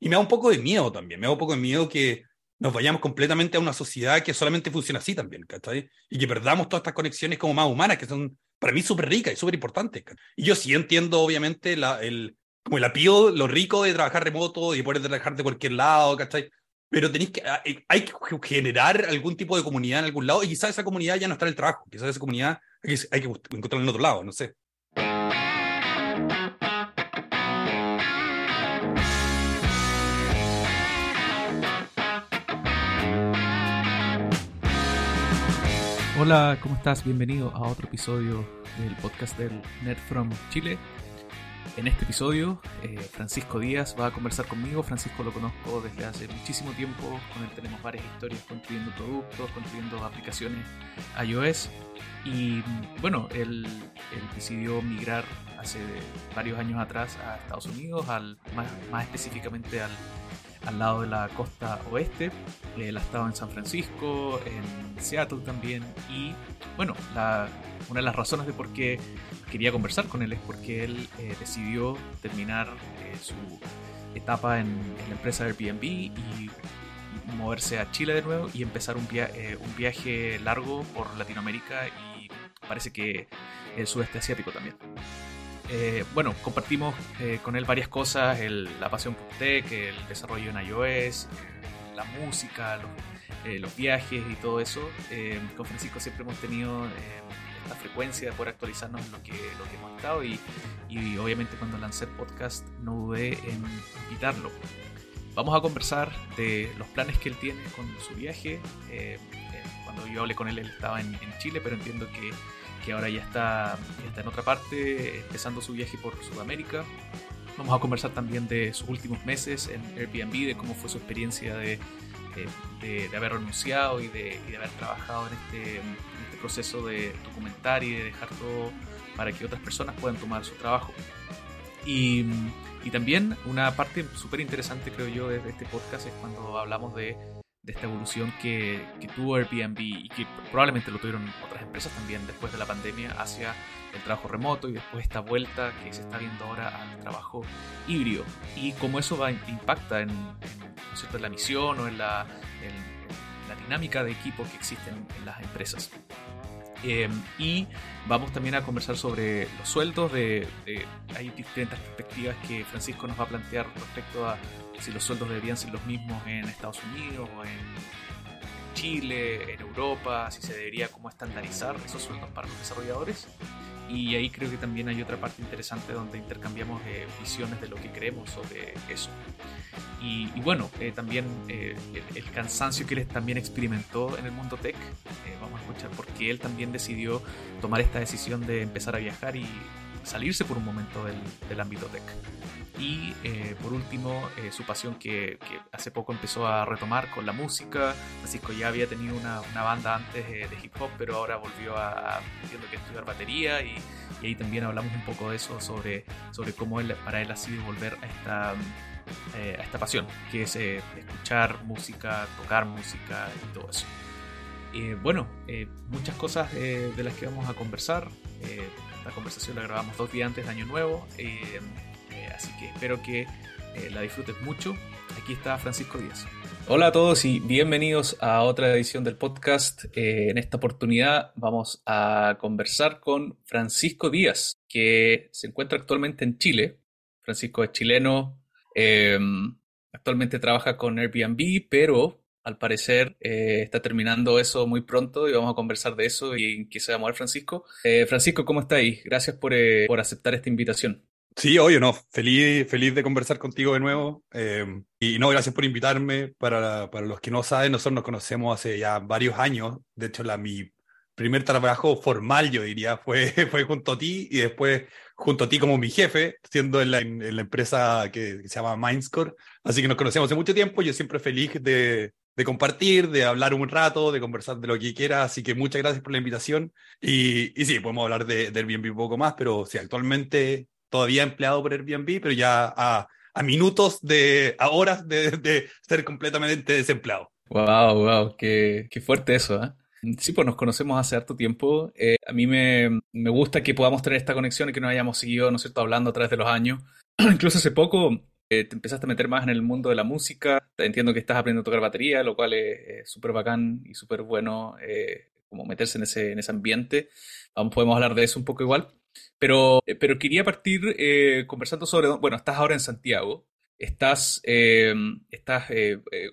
Y me da un poco de miedo también, me da un poco de miedo que nos vayamos completamente a una sociedad que solamente funciona así también, ¿cachai? Y que perdamos todas estas conexiones como más humanas, que son para mí súper ricas y súper importantes. Y yo sí entiendo, obviamente, la, el, como el apío, lo rico de trabajar remoto y poder trabajar de cualquier lado, ¿cachai? Pero tenéis que, ah, eh, hay que generar algún tipo de comunidad en algún lado y quizás esa comunidad ya no está en el trabajo, quizás esa comunidad hay que, hay que encontrarla en otro lado, no sé. Hola, ¿cómo estás? Bienvenido a otro episodio del podcast del Net from Chile. En este episodio, eh, Francisco Díaz va a conversar conmigo. Francisco lo conozco desde hace muchísimo tiempo. Con él tenemos varias historias construyendo productos, construyendo aplicaciones iOS. Y bueno, él, decidió migrar hace varios años atrás a Estados Unidos, al, más específicamente al al lado de la costa oeste. Él ha estado en San Francisco, en Seattle también. Y bueno, una de las razones de por qué quería conversar con él es porque él eh, decidió terminar eh, su etapa en, la empresa Airbnb y moverse a Chile de nuevo y empezar eh, un viaje largo por Latinoamérica y parece que el sudeste asiático también. Eh, bueno, compartimos eh, con él varias cosas, la pasión por tech, el desarrollo en iOS, la música, los, los, viajes y todo eso. Eh, con Francisco siempre hemos tenido esta frecuencia de poder actualizarnos en lo que, lo que hemos estado y, y, obviamente cuando lancé el podcast no dudé en invitarlo. Vamos a conversar de los planes que él tiene con su viaje. cuando yo hablé con él, él estaba en, en Chile, pero entiendo que que ahora ya está, está en otra parte, empezando su viaje por Sudamérica. Vamos a conversar también de sus últimos meses en Airbnb, de cómo fue su experiencia de, de, haber renunciado y de, de, haber trabajado en este, en este proceso de documentar y de dejar todo para que otras personas puedan tomar su trabajo. Y, y también una parte súper interesante, creo yo, de este podcast es cuando hablamos de de esta evolución que, que, tuvo Airbnb y que probablemente lo tuvieron otras empresas también después de la pandemia hacia el trabajo remoto y después esta vuelta que se está viendo ahora al trabajo híbrido y cómo eso va, impacta en, en, la misión o en la, la, dinámica de equipo que existen en las empresas. Em, y vamos también a conversar sobre los sueldos. De, de, hay diferentes perspectivas que Francisco nos va a plantear respecto a si los sueldos deberían ser los mismos en Estados Unidos o en Chile, en Europa, si se debería como estandarizar esos sueldos para los desarrolladores. Y ahí creo que también hay otra parte interesante donde intercambiamos eh, visiones de lo que creemos sobre eso. Y, bueno, eh, también eh, el, cansancio que él también experimentó en el mundo tech. vamos a escuchar por qué él también decidió tomar esta decisión de empezar a viajar y salirse por un momento del, del ámbito tech. Y eh, por último, eh, su pasión que, hace poco empezó a retomar con la música. Francisco ya había tenido una, una banda antes de hip hop, pero ahora volvió a, entiendo que estudiar batería y, ahí también hablamos un poco de eso, sobre, sobre cómo él, para él ha sido volver a esta, eh, a esta pasión, que es escuchar música, tocar música y todo eso. bueno, muchas cosas de las que vamos a conversar. esta conversación la grabamos dos días antes de Año Nuevo así que espero que eh, la disfrutes mucho. Aquí está Francisco Díaz. Hola a todos y bienvenidos a otra edición del podcast. Eh, en esta oportunidad vamos a conversar con Francisco Díaz, que se encuentra actualmente en Chile. Francisco es chileno, em, actualmente trabaja con Airbnb, pero al parecer eh, está terminando eso muy pronto y vamos a conversar de eso y en qué se va a mover Francisco. Francisco, ¿cómo está ahí? Gracias por, por aceptar esta invitación. Sí, oye, no, feliz, feliz de conversar contigo de nuevo. Eh, y no, gracias por invitarme. Para, para los que no saben, nosotros nos conocemos hace ya varios años. De hecho, la, mi primer trabajo formal, yo diría, fue, fue junto a ti y después junto a ti como mi jefe, siendo en la, en la empresa que, se llama Mindscore. Así que nos conocemos hace mucho tiempo. Yo siempre feliz de, de compartir, de hablar un rato, de conversar de lo que quiera. Así que muchas gracias por la invitación. Y, y sí, podemos hablar de, del Airbnb un poco más, pero sí, actualmente todavía empleado por Airbnb, pero ya a, a minutos de, a horas de, de, ser completamente desempleado. Wow, wow, qué, qué fuerte eso, ¿eh? Sí, pues nos conocemos hace harto tiempo. Eh, a mí me, me, gusta que podamos tener esta conexión y que nos hayamos seguido, ¿no es cierto?, hablando a través de los años. Incluso hace poco te empezaste a meter más en el mundo de la música. Entiendo que estás aprendiendo a tocar batería, lo cual es súper bacán y súper bueno como meterse en ese, en ese ambiente. Aún podemos hablar de eso un poco igual. Pero, pero quería partir conversando sobre, bueno, estás ahora en Santiago, estás, estás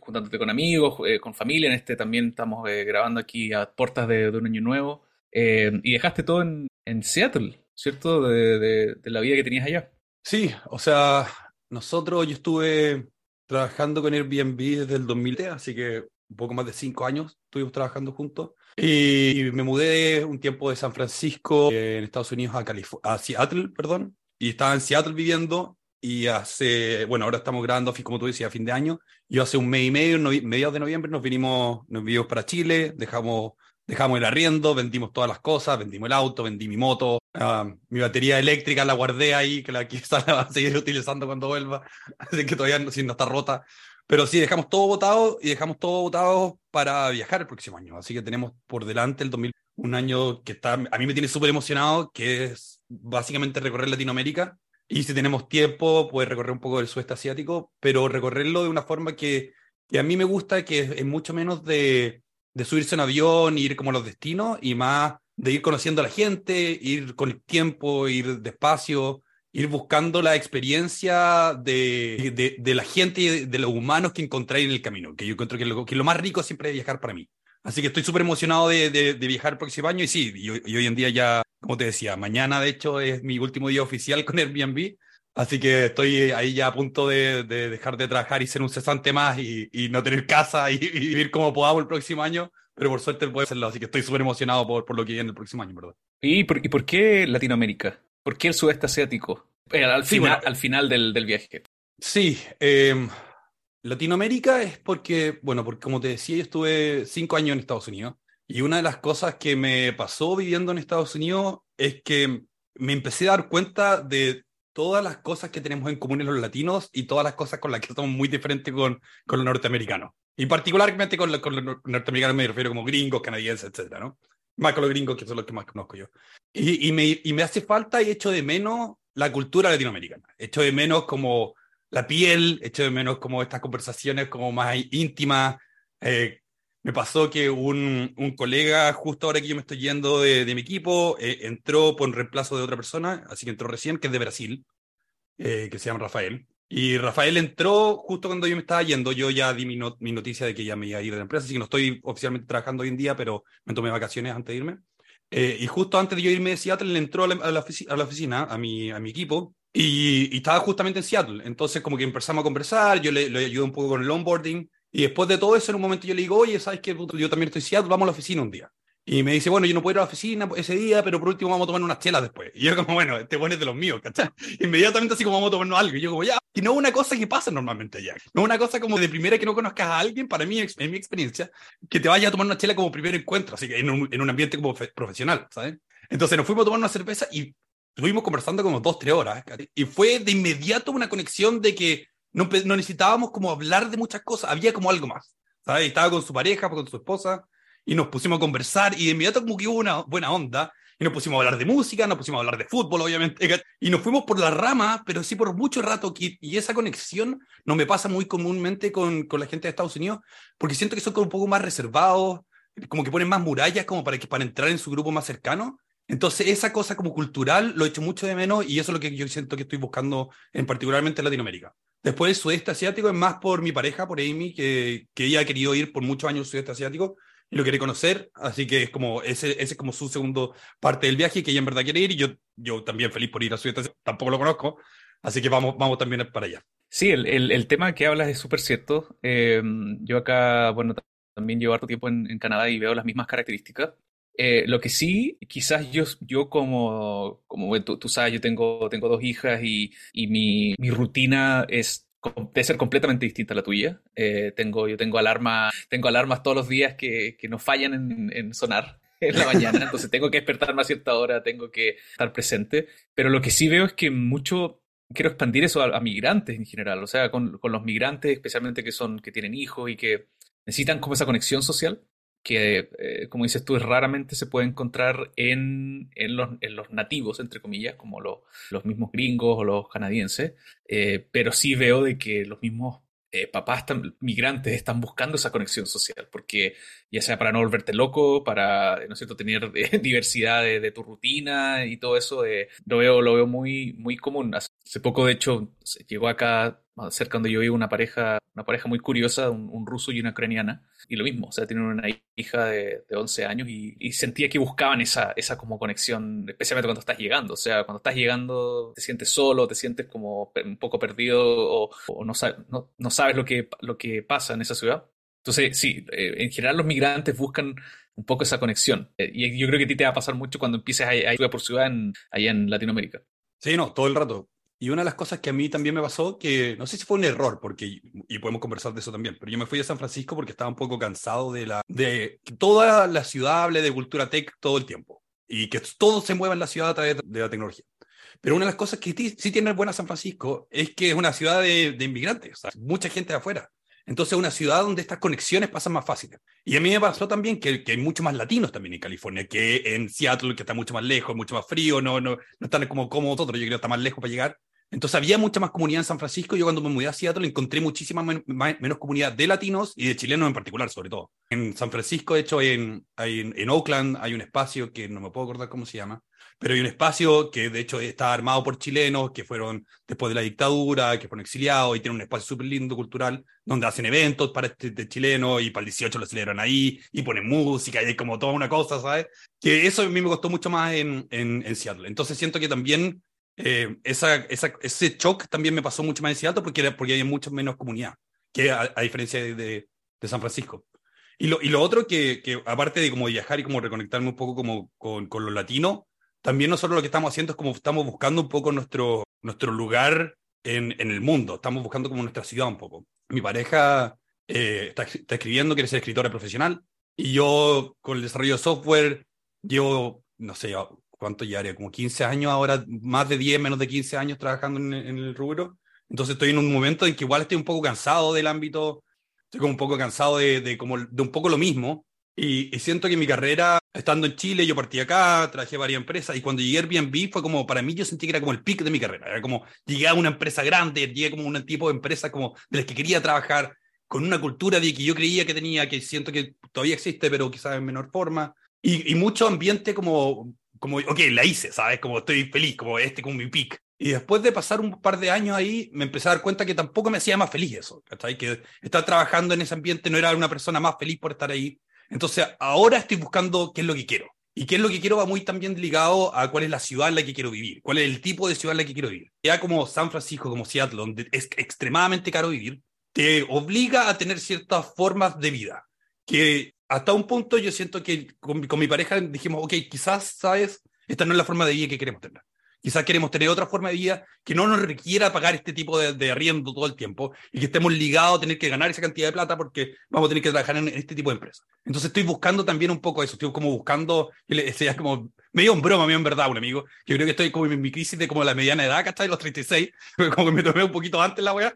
juntándote con amigos, con familia, en este también estamos grabando aquí a puertas de, de un año nuevo, y dejaste todo en, en Seattle, ¿cierto? De, de, la vida que tenías allá. Sí, o sea, nosotros, yo estuve trabajando con Airbnb desde el 2000, así que un poco más de cinco años estuvimos trabajando juntos. Y me mudé un tiempo de San Francisco, en Estados Unidos, a, a Seattle, perdón. Y estaba en Seattle viviendo. Y hace, bueno, ahora estamos grabando, como tú decías, a fin de año. Yo hace un mes y medio, mediados de noviembre, nos vinimos, nos vinimos para Chile, dejamos Dejamos el arriendo, vendimos todas las cosas, vendimos el auto, vendí mi moto, ah, mi batería eléctrica la guardé ahí, que la quizás la va a seguir utilizando cuando vuelva, así que todavía no, si no está rota. Pero sí, dejamos todo votado y dejamos todo votado para viajar el próximo año. Así que tenemos por delante el 2000, un año que está, a mí me tiene súper emocionado, que es básicamente recorrer Latinoamérica. Y si tenemos tiempo, puede recorrer un poco del sudeste asiático, pero recorrerlo de una forma que, que a mí me gusta, que es mucho menos de de subirse en avión, ir como a los destinos y más de ir conociendo a la gente, ir con el tiempo, ir despacio, ir buscando la experiencia de, de, la gente y de, los humanos que encontráis en el camino, que yo encuentro que lo, que lo más rico siempre es viajar para mí. Así que estoy súper emocionado de, de, viajar el próximo año y sí, y, hoy en día ya, como te decía, mañana de hecho es mi último día oficial con Airbnb, así que estoy ahí ya a punto de, dejar de trabajar y ser un cesante más y, y no tener casa y, y, vivir como podamos el próximo año, pero por suerte puede hacerlo, así que estoy súper emocionado por, por lo que viene el próximo año, ¿verdad? ¿Y por, ¿Y por qué Latinoamérica? ¿Por qué el sudeste asiático? Eh, al, final, al final del, del viaje. Sí, eh, Latinoamérica es porque, bueno, porque como te decía, yo estuve cinco años en Estados Unidos y una de las cosas que me pasó viviendo en Estados Unidos es que me empecé a dar cuenta de todas las cosas que tenemos en común los latinos y todas las cosas con las que somos muy diferentes con, con los norteamericanos. Y particularmente con, con los norteamericanos me refiero como gringos, canadienses, etcétera, ¿no? Más con los gringos, que son los que más conozco yo. Y, y, me, y me hace falta y echo de menos la cultura latinoamericana. Echo de menos como la piel, echo de menos como estas conversaciones como más íntimas. Eh, me pasó que un, un, colega, justo ahora que yo me estoy yendo de, de mi equipo, eh, entró por reemplazo de otra persona, así que entró recién, que es de Brasil, eh, que se llama Rafael. Y Rafael entró justo cuando yo me estaba yendo. Yo ya di mi, mi, noticia de que ya me iba a ir de la empresa, así que no estoy oficialmente trabajando hoy en día, pero me tomé vacaciones antes de irme. Eh, y justo antes de yo irme de Seattle, le entró a la, a la, oficina, a, la oficina, a, mi, a mi equipo, y, y, estaba justamente en Seattle. Entonces, como que empezamos a conversar, yo le, le ayudé un poco con el onboarding, y después de todo eso, en un momento yo le digo, oye, ¿sabes qué? Yo también estoy en Seattle, vamos a la oficina un día. Y me dice, bueno, yo no puedo ir a la oficina ese día, pero por último vamos a tomar unas chelas después. Y yo como, bueno, este bueno es de los míos, ¿cachai? Inmediatamente así como vamos a tomarnos algo. Y yo como, ya, y no una cosa que pasa normalmente allá. No es una cosa como de primera que no conozcas a alguien, para mí, en mi experiencia, que te vaya a tomar una chela como primer encuentro, así que en un, en un ambiente como profesional, ¿sabes? Entonces nos fuimos a tomar una cerveza y estuvimos conversando como dos, tres horas. Y fue de inmediato una conexión de que no, no necesitábamos como hablar de muchas cosas, había como algo más. ¿sabes? Y estaba con su pareja, con su esposa y nos pusimos a conversar y de inmediato como que hubo una buena onda y nos pusimos a hablar de música, nos pusimos a hablar de fútbol, obviamente, y nos fuimos por la rama, pero sí por mucho rato, y esa conexión no me pasa muy comúnmente con, con la gente de Estados Unidos, porque siento que son como un poco más reservados, como que ponen más murallas como para, que, para entrar en su grupo más cercano. Entonces, esa cosa como cultural lo he hecho mucho de menos y eso es lo que yo siento que estoy buscando en particularmente en Latinoamérica. Después, el sudeste asiático es más por mi pareja, por Amy, que, que ella ha querido ir por muchos años al sudeste asiático y lo quiere conocer, así que es como, ese, ese es como su segundo parte del viaje, que ella en verdad quiere ir, y yo, yo también feliz por ir a su tampoco lo conozco, así que vamos, vamos también para allá. Sí, el, el, el tema que hablas es súper cierto. Eh, yo acá, bueno, también llevo harto tiempo en, en Canadá y veo las mismas características. Eh, lo que sí, quizás yo, yo como, como tú, tú sabes, yo tengo, tengo dos hijas y, y mi, mi rutina es debe ser completamente distinta a la tuya. Eh, tengo, yo tengo, alarma, tengo alarmas todos los días que, que no fallan en, en, sonar en la mañana, entonces tengo que despertarme a cierta hora, tengo que estar presente. Pero lo que sí veo es que mucho quiero expandir eso a, a migrantes en general, o sea, con, con, los migrantes especialmente que son que tienen hijos y que necesitan como esa conexión social que, eh, como dices tú, raramente se puede encontrar en, en, los, en los, nativos, entre comillas, como los, los mismos gringos o los canadienses, eh, pero sí veo de que los mismos eh, papás migrantes están buscando esa conexión social, porque ya sea para no volverte loco, para, ¿no es cierto?, tener diversidad de, tu rutina y todo eso, lo, veo, lo veo muy, muy común. Hace poco, de hecho, llegó acá cerca donde yo vivo una pareja, una pareja muy curiosa, un, ruso y una ucraniana, y lo mismo, o sea, tienen una hija de, de 11 años y, sentía que buscaban esa, esa como conexión, especialmente cuando estás llegando, o sea, cuando estás llegando te sientes solo, te sientes como un poco perdido o, no, no, no, sabes lo que, lo que pasa en esa ciudad. Entonces, sí, eh, en general los migrantes buscan un poco esa conexión. Eh, y yo creo que a ti te va a pasar mucho cuando empieces a, ir por ciudad en, allá en Latinoamérica. Sí, no, todo el rato. Y una de las cosas que a mí también me pasó, que no sé si fue un error, porque, y podemos conversar de eso también, pero yo me fui a San Francisco porque estaba un poco cansado de, la, de que toda la ciudad hable de cultura tech todo el tiempo y que todo se mueva en la ciudad a través de la tecnología. Pero una de las cosas que sí tiene buena San Francisco es que es una ciudad de, de inmigrantes, mucha gente de afuera. Entonces es una ciudad donde estas conexiones pasan más fáciles. Y a mí me pasó también que, que, hay mucho más latinos también en California que en Seattle, que está mucho más lejos, mucho más frío, no, no, no están como, como nosotros, yo creo que está más lejos para llegar. Entonces había mucha más comunidad en San Francisco. Yo cuando me mudé a Seattle encontré muchísima menos comunidad de latinos y de chilenos en particular, sobre todo. En San Francisco, de hecho, en, en, en, Oakland hay un espacio que no me puedo acordar cómo se llama, pero hay un espacio que de hecho está armado por chilenos que fueron después de la dictadura, que fueron exiliados y tiene un espacio súper lindo cultural donde hacen eventos para este, este chileno y para el 18 lo celebran ahí y ponen música y hay como toda una cosa, ¿sabes? Que eso a mí me costó mucho más en, en Seattle. Entonces siento que también eh, esa, esa, ese shock también me pasó mucho más en Seattle porque, porque hay mucho menos comunidad, que a, diferencia de, de, San Francisco. Y lo, y lo otro que, que, aparte de como viajar y como reconectarme un poco como con, con los latinos, también nosotros lo que estamos haciendo es como estamos buscando un poco nuestro, nuestro lugar en, en el mundo, estamos buscando como nuestra ciudad un poco. Mi pareja eh, está, está, escribiendo, quiere ser escritora profesional, y yo con el desarrollo de software llevo, no sé, ¿cuánto ya haría? Como 15 años ahora, más de 10, menos de 15 años trabajando en, el rubro. Entonces estoy en un momento en que igual estoy un poco cansado del ámbito, estoy como un poco cansado de, de como, de un poco lo mismo. Y, siento que mi carrera, estando en Chile, yo partí acá, trabajé varias empresas y cuando llegué a Airbnb fue como, para mí yo sentí que era como el pic de mi carrera. Era como, llegué a una empresa grande, llegué como un tipo de empresa como de las que quería trabajar, con una cultura de que yo creía que tenía, que siento que todavía existe, pero quizás en menor forma. Y, y mucho ambiente como como, ok, la hice, ¿sabes? Como estoy feliz, como este, como mi pick. Y después de pasar un par de años ahí, me empecé a dar cuenta que tampoco me hacía más feliz eso, ¿cachai? Que estar trabajando en ese ambiente no era una persona más feliz por estar ahí. Entonces, ahora estoy buscando qué es lo que quiero. Y qué es lo que quiero va muy también ligado a cuál es la ciudad en la que quiero vivir, cuál es el tipo de ciudad en la que quiero vivir. Ya como San Francisco, como Seattle, donde es extremadamente caro vivir, te obliga a tener ciertas formas de vida que hasta un punto yo siento que con, mi pareja dijimos, ok, quizás, ¿sabes? Esta no es la forma de vida que queremos tener. Quizás queremos tener otra forma de vida que no nos requiera pagar este tipo de, de arriendo todo el tiempo y que estemos ligados a tener que ganar esa cantidad de plata porque vamos a tener que trabajar en, este tipo de empresas. Entonces estoy buscando también un poco eso, estoy como buscando, es como medio en broma, medio en verdad, un amigo. Yo creo que estoy como en mi crisis de como la mediana edad, ¿cachai? Los 36, como que me tomé un poquito antes la weá.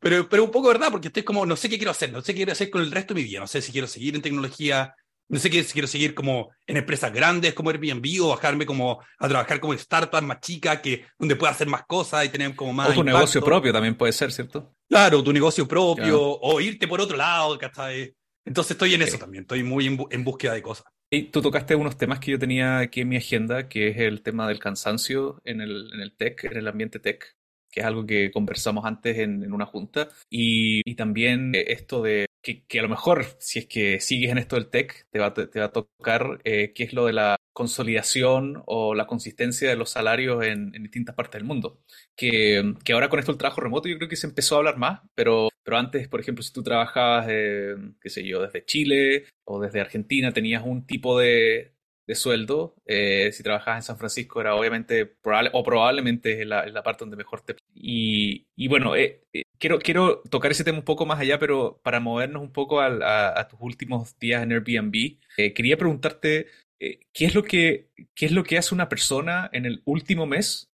Pero, pero un poco verdad, porque estoy como, no sé qué quiero hacer, no sé qué quiero hacer con el resto de mi vida, no sé si quiero seguir en tecnología, no sé si quiero seguir como en empresas grandes como Airbnb o bajarme como a trabajar como startups más chicas que donde pueda hacer más cosas y tener como más. O tu negocio propio también puede ser, ¿cierto? Claro, tu negocio propio o irte por otro lado, ¿cachai? Entonces estoy en eso también, estoy muy en, búsqueda de cosas. Y tú tocaste unos temas que yo tenía aquí en mi agenda, que es el tema del cansancio en el, en el tech, en el ambiente tech, que es algo que conversamos antes en, en una junta, y, y, también esto de que, que, a lo mejor si es que sigues en esto del tech, te va, te, va a tocar eh, qué es lo de la consolidación o la consistencia de los salarios en, en distintas partes del mundo. Que, que, ahora con esto del trabajo remoto yo creo que se empezó a hablar más, pero, pero antes, por ejemplo, si tú trabajabas, eh, qué sé yo, desde Chile o desde Argentina, tenías un tipo de, de sueldo. Eh, si trabajabas en San Francisco era obviamente probable, o probablemente la, la parte donde mejor te... Y, y bueno, eh, eh, quiero, quiero tocar ese tema un poco más allá, pero para movernos un poco a, a, tus últimos días en Airbnb, eh, quería preguntarte ¿qué, es lo que, qué es lo que hace una persona en el último mes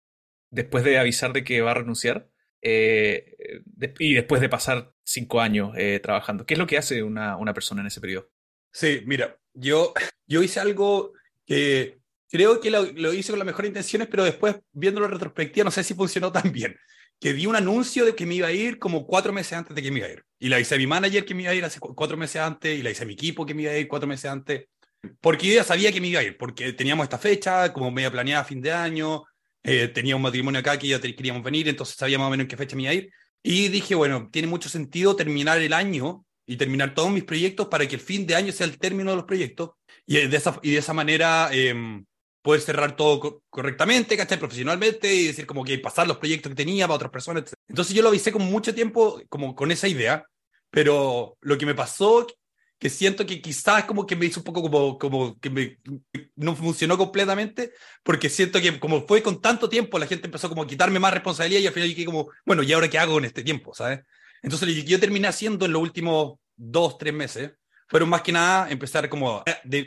después de avisar de que va a renunciar. Y después de pasar cinco años trabajando, ¿qué es lo que hace una, una persona en ese periodo? Sí, mira, yo, yo hice algo que creo que lo, hice con las mejores intenciones, pero después, viéndolo en retrospectiva, no sé si funcionó tan bien. Que di un anuncio de que me iba a ir como cuatro meses antes de que me iba a ir. Y la hice a mi manager que me iba a ir hace cuatro meses antes, y la hice a mi equipo que me iba a ir cuatro meses antes. Porque yo ya sabía que me iba a ir, porque teníamos esta fecha como media planeada a fin de año, eh, tenía un matrimonio acá que ya queríamos venir, entonces sabía más o menos en qué fecha me iba a ir. Y dije, bueno, tiene mucho sentido terminar el año y terminar todos mis proyectos para que el fin de año sea el término de los proyectos y de esa, y de esa manera eh, poder cerrar todo correctamente, ¿cachai? Profesionalmente y decir como que pasar los proyectos que tenía para otras personas. Entonces yo lo avisé con mucho tiempo, como con esa idea, pero lo que me pasó, que siento que quizás como que me hizo un poco como, como que me, no funcionó completamente, porque siento que como fue con tanto tiempo, la gente empezó como a quitarme más responsabilidad y al final dije como, bueno, ¿y ahora qué hago en este tiempo, sabes? Entonces lo yo terminé haciendo en los últimos dos, tres meses, fueron más que nada empezar como a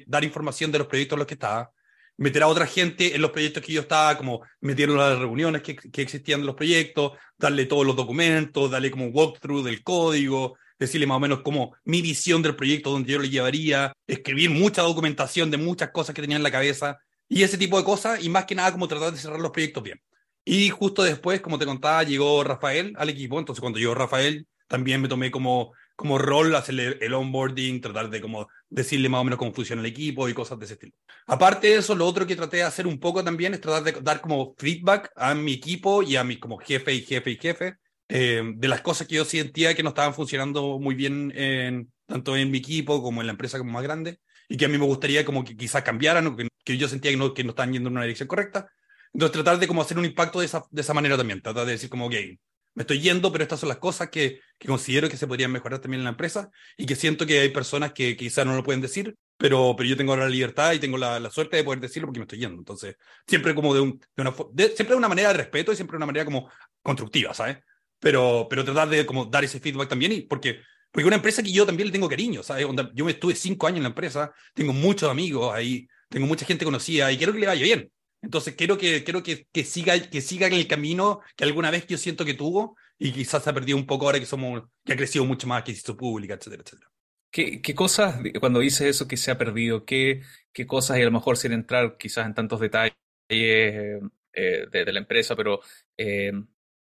dar información de los proyectos en los que estaba, meter a otra gente en los proyectos que yo estaba, como metieron las reuniones que, que existían de los proyectos, darle todos los documentos, darle como un walkthrough del código, decirle más o menos como mi visión del proyecto, donde yo lo llevaría, escribir mucha documentación de muchas cosas que tenía en la cabeza y ese tipo de cosas, y más que nada como tratar de cerrar los proyectos bien. Y justo después, como te contaba, llegó Rafael al equipo, entonces cuando llegó Rafael, también me tomé como, como rol hacerle el onboarding, tratar de como decirle más o menos cómo funciona el equipo y cosas de ese estilo. Aparte de eso, lo otro que traté de hacer un poco también es tratar de dar como feedback a mi equipo y a mi como jefe y jefe y jefe eh, de las cosas que yo sentía que no estaban funcionando muy bien en, tanto en mi equipo como en la empresa como más grande y que a mí me gustaría como que quizás cambiaran o que, que yo sentía que no, que no estaban yendo en una dirección correcta. Entonces tratar de como hacer un impacto de esa, de esa manera también, tratar de decir como, ok, me estoy yendo, pero estas son las cosas que, que, considero que se podrían mejorar también en la empresa y que siento que hay personas que quizás no lo pueden decir, pero, pero yo tengo la libertad y tengo la, la suerte de poder decirlo porque me estoy yendo. Entonces, siempre como de, un, de una, de, siempre de una manera de respeto y siempre de una manera como constructiva, ¿sabes? Pero, pero tratar de como dar ese feedback también y porque porque una empresa que yo también le tengo cariño, ¿sabes? Yo me estuve cinco años en la empresa, tengo muchos amigos ahí, tengo mucha gente conocida y quiero que le vaya bien. Entonces quiero que, quiero que, que, siga, que siga en el camino que alguna vez yo siento que tuvo y quizás se ha perdido un poco ahora que somos, que ha crecido mucho más, que hizo pública, etcétera, etcétera. ¿Qué, ¿Qué, cosas, cuando dices eso que se ha perdido, qué, qué cosas, y a lo mejor sin entrar quizás en tantos detalles eh, eh, de, de, la empresa, pero eh,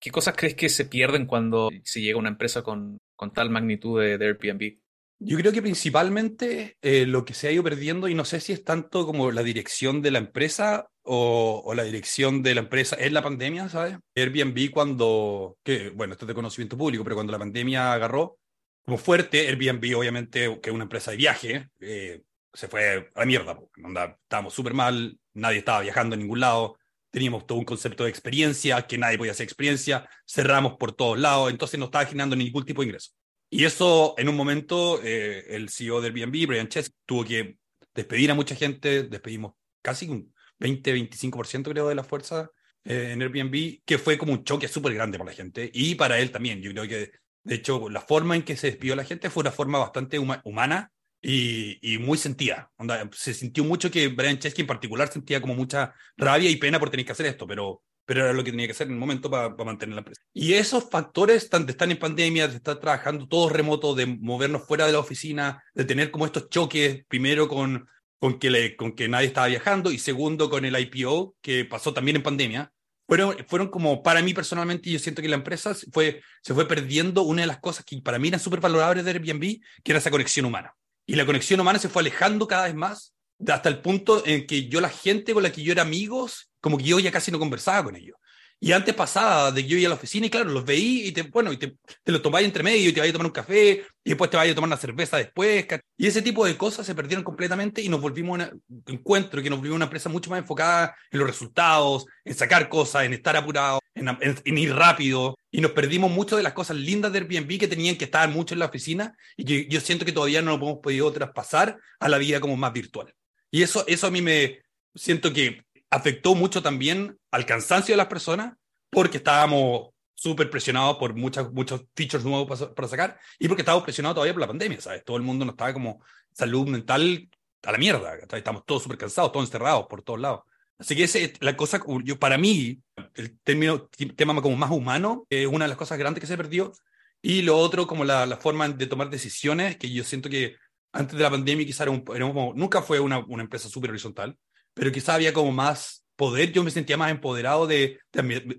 ¿qué cosas crees que se pierden cuando se llega a una empresa con, con tal magnitud de, de Airbnb? Yo creo que principalmente eh, lo que se ha ido perdiendo, y no sé si es tanto como la dirección de la empresa o, o, la dirección de la empresa es la pandemia, ¿sabes? Airbnb cuando, que bueno, esto es de conocimiento público, pero cuando la pandemia agarró como fuerte, Airbnb obviamente, que es una empresa de viaje, eh, se fue a la mierda, onda, estábamos súper mal, nadie estaba viajando en ningún lado, teníamos todo un concepto de experiencia, que nadie podía hacer experiencia, cerramos por todos lados, entonces no estaba generando ningún tipo de ingreso. Y eso, en un momento, eh, el CEO de Airbnb, Brian Chesky, tuvo que despedir a mucha gente, despedimos casi un 20-25% creo de la fuerza eh, en Airbnb, que fue como un choque súper grande para la gente y para él también. Yo creo que, de hecho, la forma en que se despidió la gente fue una forma bastante huma humana y, muy sentida. Se sintió mucho que Brian Chesky en particular sentía como mucha rabia y pena por tener que hacer esto, pero pero era lo que tenía que hacer en el momento para, mantener la empresa. Y esos factores están, de estar en pandemia, de estar trabajando todos remoto, de movernos fuera de la oficina, de tener como estos choques, primero con, con, que, le, con que nadie estaba viajando y segundo con el IPO, que pasó también en pandemia, fueron, fueron como, para mí personalmente, yo siento que la empresa fue, se fue perdiendo una de las cosas que para mí eran súper valorables de Airbnb, que era esa conexión humana. Y la conexión humana se fue alejando cada vez más hasta el punto en que yo la gente con la que yo era amigos como que yo ya casi no conversaba con ellos. Y antes pasaba de que yo iba a la oficina y claro, los veí y te, bueno, y te, te los tomabas entre medio y te vas a tomar un café y después te vas a tomar una cerveza después. Y ese tipo de cosas se perdieron completamente y nos volvimos a un encuentro que nos volvió una empresa mucho más enfocada en los resultados, en sacar cosas, en estar apurado, en, ir rápido. Y nos perdimos mucho de las cosas lindas de Airbnb que tenían que estar mucho en la oficina y que yo siento que todavía no lo hemos podido traspasar a la vida como más virtual. Y eso, eso a mí me siento que afectó mucho también al cansancio de las personas porque estábamos súper presionados por muchas, muchos features nuevos para, para, sacar y porque estábamos presionados todavía por la pandemia, ¿sabes? Todo el mundo nos estaba como salud mental a la mierda, estamos todos súper cansados, todos encerrados por todos lados. Así que ese, la cosa, yo, para mí, el término, tema como más humano, es una de las cosas grandes que se perdió. Y lo otro, como la, forma de tomar decisiones, que yo siento que antes de la pandemia quizás era un, nunca fue una, una empresa súper horizontal, pero quizás había como más poder, yo me sentía más empoderado de,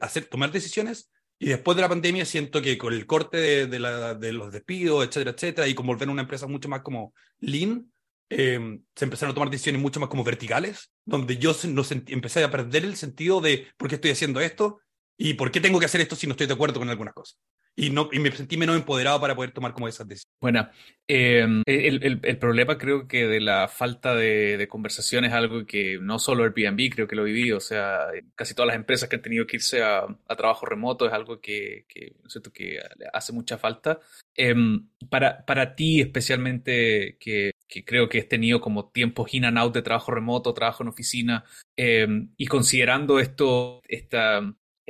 hacer, tomar decisiones. Y después de la pandemia siento que con el corte de, de, de los despidos, etcétera, etcétera, y con volver a una empresa mucho más como lean, em, se empezaron a tomar decisiones mucho más como verticales, donde yo no empecé a perder el sentido de por qué estoy haciendo esto y por qué tengo que hacer esto si no estoy de acuerdo con algunas cosas y, no, y me sentí menos empoderado para poder tomar como esas decisiones. Bueno, em, el, el, el, problema creo que de la falta de, de, conversación es algo que no solo Airbnb creo que lo viví, o sea, casi todas las empresas que han tenido que irse a, a trabajo remoto es algo que, que, ¿cierto? que hace mucha falta. Em, para, para ti especialmente, que, que, creo que has tenido como tiempos in and out de trabajo remoto, trabajo en oficina, em, y considerando esto, esta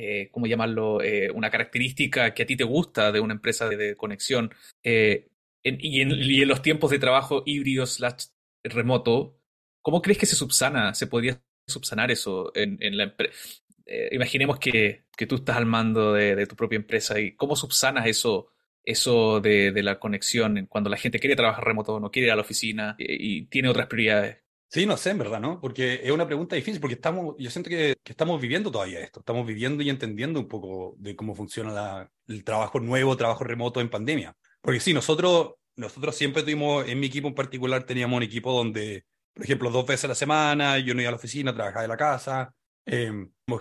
eh, ¿cómo llamarlo? Eh, una característica que a ti te gusta de una empresa de, conexión. Eh, y, en, los tiempos de trabajo híbrido slash remoto, ¿cómo crees que se subsana? ¿Se podría subsanar eso en, la empresa? imaginemos que, que, tú estás al mando de, tu propia empresa y ¿cómo subsanas eso? Eso de, de, la conexión cuando la gente quiere trabajar remoto, no quiere ir a la oficina y tiene otras prioridades. Sí, no sé, en verdad, ¿no? Porque es una pregunta difícil, porque estamos, yo siento que, estamos viviendo todavía esto, estamos viviendo y entendiendo un poco de cómo funciona el trabajo nuevo, trabajo remoto en pandemia. Porque sí, nosotros, nosotros siempre tuvimos, en mi equipo en particular, teníamos un equipo donde, por ejemplo, dos veces a la semana, yo no iba a la oficina, trabajaba de la casa, eh,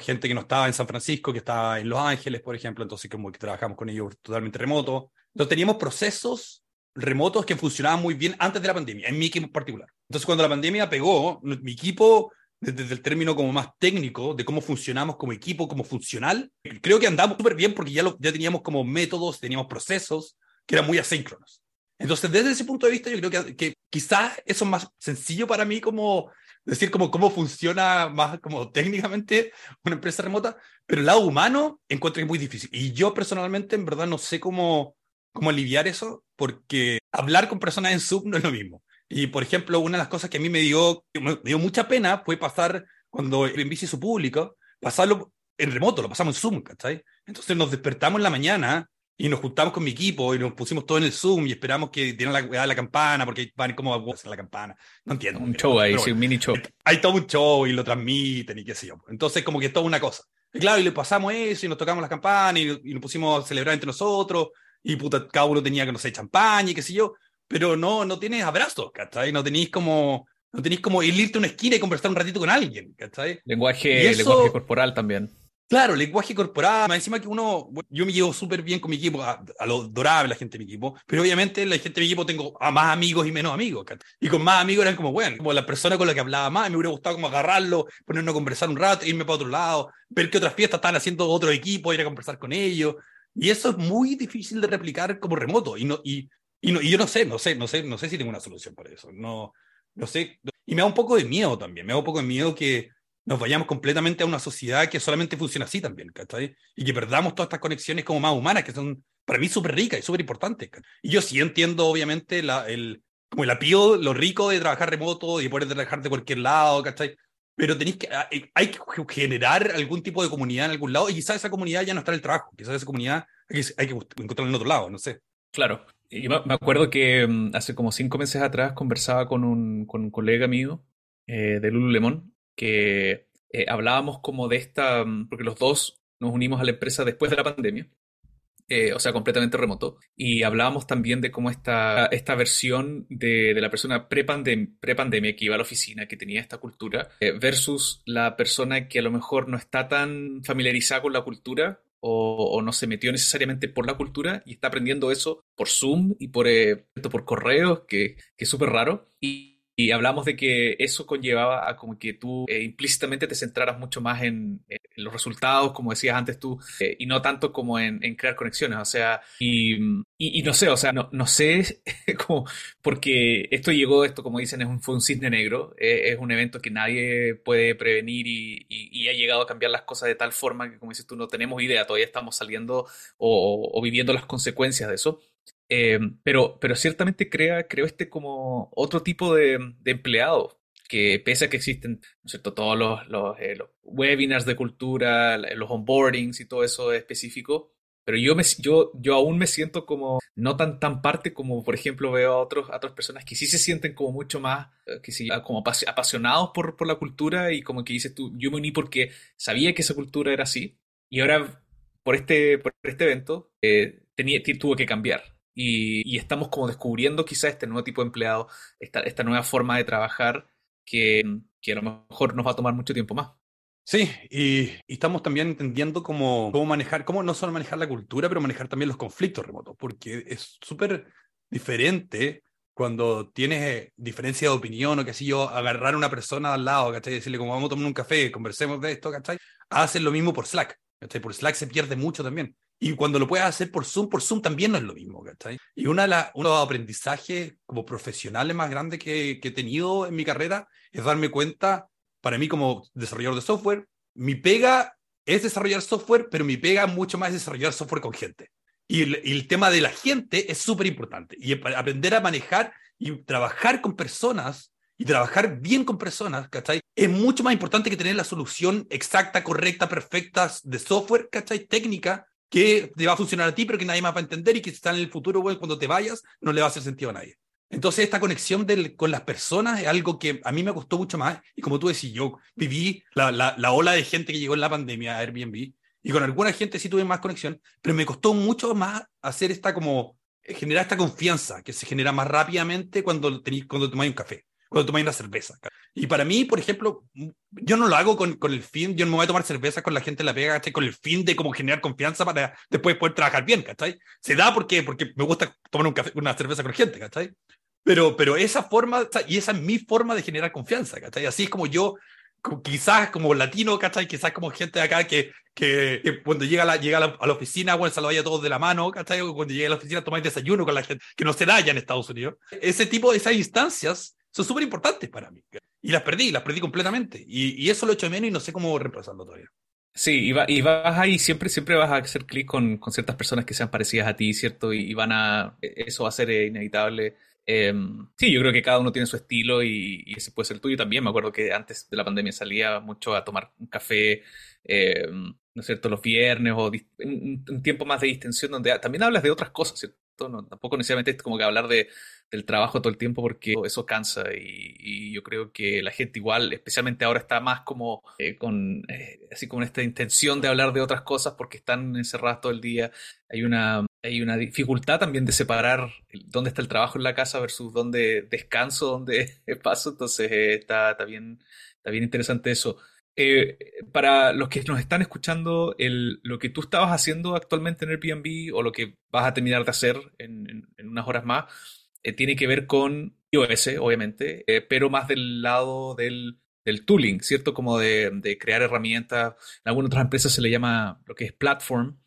gente que no estaba en San Francisco, que estaba en Los Ángeles, por ejemplo, entonces como que trabajamos con ellos totalmente remoto. Entonces teníamos procesos remotos que funcionaban muy bien antes de la pandemia, en mi equipo en particular. Entonces, cuando la pandemia pegó, mi equipo, desde el término como más técnico, de cómo funcionamos como equipo, como funcional, creo que andamos súper bien porque ya, lo, ya teníamos como métodos, teníamos procesos que eran muy asíncronos. Entonces, desde ese punto de vista, yo creo que, que quizás eso es más sencillo para mí como decir como cómo funciona más como técnicamente una empresa remota, pero el lado humano encuentro que es muy difícil. Y yo personalmente, en verdad, no sé cómo, cómo aliviar eso, porque hablar con personas en Zoom no es lo mismo. Y, por ejemplo, una de las cosas que a mí me dio, me dio mucha pena fue pasar, cuando el bici su público, pasarlo en remoto, lo pasamos en Zoom, ¿cachai? Entonces nos despertamos en la mañana y nos juntamos con mi equipo y nos pusimos todo en el Zoom y esperamos que dieran la, la campana porque van como a hacer la campana. No entiendo. Un show ahí, sí, un mini show. Hay todo un show y lo transmiten y qué sé yo. Entonces, como que es toda una cosa. Y claro, y le pasamos eso y nos tocamos las campanas y, y nos pusimos a celebrar entre nosotros y puta, cada uno tenía que, no sé, champaña y qué sé yo, pero no, no tienes abrazos, ¿cachai? No tenéis como, no tenéis como irte a una esquina y conversar un ratito con alguien, ¿cachai? Lenguaje, lenguaje corporal también. Claro, lenguaje corporal, más encima que uno, yo me llevo súper bien con mi equipo, a, lo adorable la gente de mi equipo, pero obviamente la gente de mi equipo tengo a más amigos y menos amigos, y con más amigos eran como, bueno, como la persona con la que hablaba más, me hubiera gustado como agarrarlo, ponernos a conversar un rato, irme para otro lado, ver qué otras fiestas estaban haciendo otro equipo, ir a conversar con ellos, y eso es muy difícil de replicar como remoto. Y, no, y, y, no, y yo no sé, no sé, no sé, no sé si tengo una solución para eso. No, no sé. Y me da un poco de miedo también. Me da un poco de miedo que nos vayamos completamente a una sociedad que solamente funciona así también, ¿cachai? Y que perdamos todas estas conexiones como más humanas, que son para mí súper ricas y súper importantes. Y yo sí entiendo, obviamente, la, el, como el apío, lo rico de trabajar remoto y poder trabajar de cualquier lado, ¿cachai? Pero tenéis que, ah, eh, hay que generar algún tipo de comunidad en algún lado y quizás esa comunidad ya no está en el trabajo, quizás esa comunidad hay que, hay encontrarla en otro lado, no sé. Claro. Yo me acuerdo que mm, hace como cinco meses atrás conversaba con un, con un colega mío eh, de Lululemon que eh, hablábamos como de esta, mm, porque los dos nos unimos a la empresa después de la pandemia eh, o sea, completamente remoto. Y hablábamos también de cómo esta, esta versión de, de la persona pre-pandemia que iba a la oficina, que tenía esta cultura, eh, versus la persona que a lo mejor no está tan familiarizada con la cultura o, no se metió necesariamente por la cultura y está aprendiendo eso por Zoom y por, eh, por correos, que, que es súper raro. Y hablamos de que eso conllevaba a como que tú eh, implícitamente te centraras mucho más en, los resultados, como decías antes tú, eh, y no tanto como en, crear conexiones. O sea, y, y, no sé, o sea, no, no sé cómo, porque esto llegó, esto como dicen, es un, fue un cisne negro, eh, es un evento que nadie puede prevenir y, y, ha llegado a cambiar las cosas de tal forma que, como dices tú, no tenemos idea, todavía estamos saliendo o, o viviendo las consecuencias de eso. Eh, pero, pero ciertamente crea, creo este como otro tipo de, de empleado, que pese a que existen ¿no cierto? todos los, los, eh, los, webinars de cultura, los onboardings y todo eso específico, pero yo, me, yo, yo aún me siento como no tan, tan parte como, por ejemplo, veo a, otros, a otras personas que sí se sienten como mucho más, eh, que sí, como apasionados por, por la cultura y como que dices tú, yo me uní porque sabía que esa cultura era así y ahora por este, por este evento eh, tenía, que cambiar. Y, estamos como descubriendo quizá este nuevo tipo de empleado, esta, esta nueva forma de trabajar que, que a lo mejor nos va a tomar mucho tiempo más. Sí, y, estamos también entendiendo cómo, cómo manejar, cómo no solo manejar la cultura, pero manejar también los conflictos remotos, porque es súper diferente cuando tienes eh, diferencia de opinión o que si yo, agarrar a una persona al lado, ¿cachai? Decirle como vamos a tomar un café, conversemos de esto, ¿cachai? Hacen lo mismo por Slack, ¿cachai? Por Slack se pierde mucho también. Y cuando lo puedes hacer por Zoom, por Zoom también no es lo mismo, ¿cachai? Y uno de los aprendizajes como profesionales más grandes que, he tenido en mi carrera es darme cuenta para mí como desarrollador de software, mi pega es desarrollar software, pero mi pega mucho más es desarrollar software con gente. Y el, tema de la gente es súper importante. Y aprender a manejar y trabajar con personas y trabajar bien con personas, ¿cachai? Es mucho más importante que tener la solución exacta, correcta, perfecta de software, ¿cachai? Técnica, que te va a funcionar a ti, pero que nadie más va a entender y que está en el futuro, bueno, cuando te vayas, no le va a hacer sentido a nadie. Entonces, esta conexión con las personas es algo que a mí me costó mucho más. Y como tú decís, yo viví la, la, la, ola de gente que llegó en la pandemia a Airbnb y con alguna gente sí tuve más conexión, pero me costó mucho más hacer esta como, eh, generar esta confianza que se genera más rápidamente cuando, cuando tomáis un café, cuando tomáis una cerveza. Y para mí, por ejemplo, yo no lo hago con, con el fin, yo no me voy a tomar cerveza con la gente en la pega, ¿cachai? Con el fin de como generar confianza para después poder trabajar bien, ¿cachai? Se da porque, porque me gusta tomar un café, una cerveza con gente, ¿cachai? Pero, pero esa forma, y esa es mi forma de generar confianza, ¿cachai? Así es como yo, quizás como latino, ¿cachai? Quizás como gente de acá que, que, cuando llega, a la, llega a la, oficina, bueno, lo vaya todos de la mano, ¿cachai? O cuando llega a la oficina tomáis desayuno con la gente, que no se da allá en Estados Unidos. Ese tipo de esas instancias son súper importantes para mí. Y las perdí, las perdí completamente. Y, y eso lo echo de menos y no sé cómo reemplazarlo todavía. Sí, y, va, y, vas ahí, siempre, siempre vas a hacer clic con, con, ciertas personas que sean parecidas a ti, ¿cierto? Y, y, van a, eso va a ser inevitable. Em, sí, yo creo que cada uno tiene su estilo y, ese puede ser el tuyo también. Me acuerdo que antes de la pandemia salía mucho a tomar un café, em, ¿no es cierto?, los viernes o un, tiempo más de distensión donde también hablas de otras cosas, ¿cierto? No, tampoco necesariamente es como que hablar de, del trabajo todo el tiempo porque eso cansa y, yo creo que la gente igual, especialmente ahora está más como eh, con eh, así como esta intención de hablar de otras cosas porque están encerradas todo el día. Hay una hay una dificultad también de separar dónde está el trabajo en la casa versus dónde descanso, dónde paso. Entonces eh, está, está, bien, está bien interesante eso. Eh, para los que nos están escuchando, lo que tú estabas haciendo actualmente en Airbnb o lo que vas a terminar de hacer en, unas horas más, eh, tiene que ver con iOS, obviamente, pero más del lado del, del tooling, ¿cierto? Como de, crear herramientas. En algunas otras empresas se le llama lo que es platform,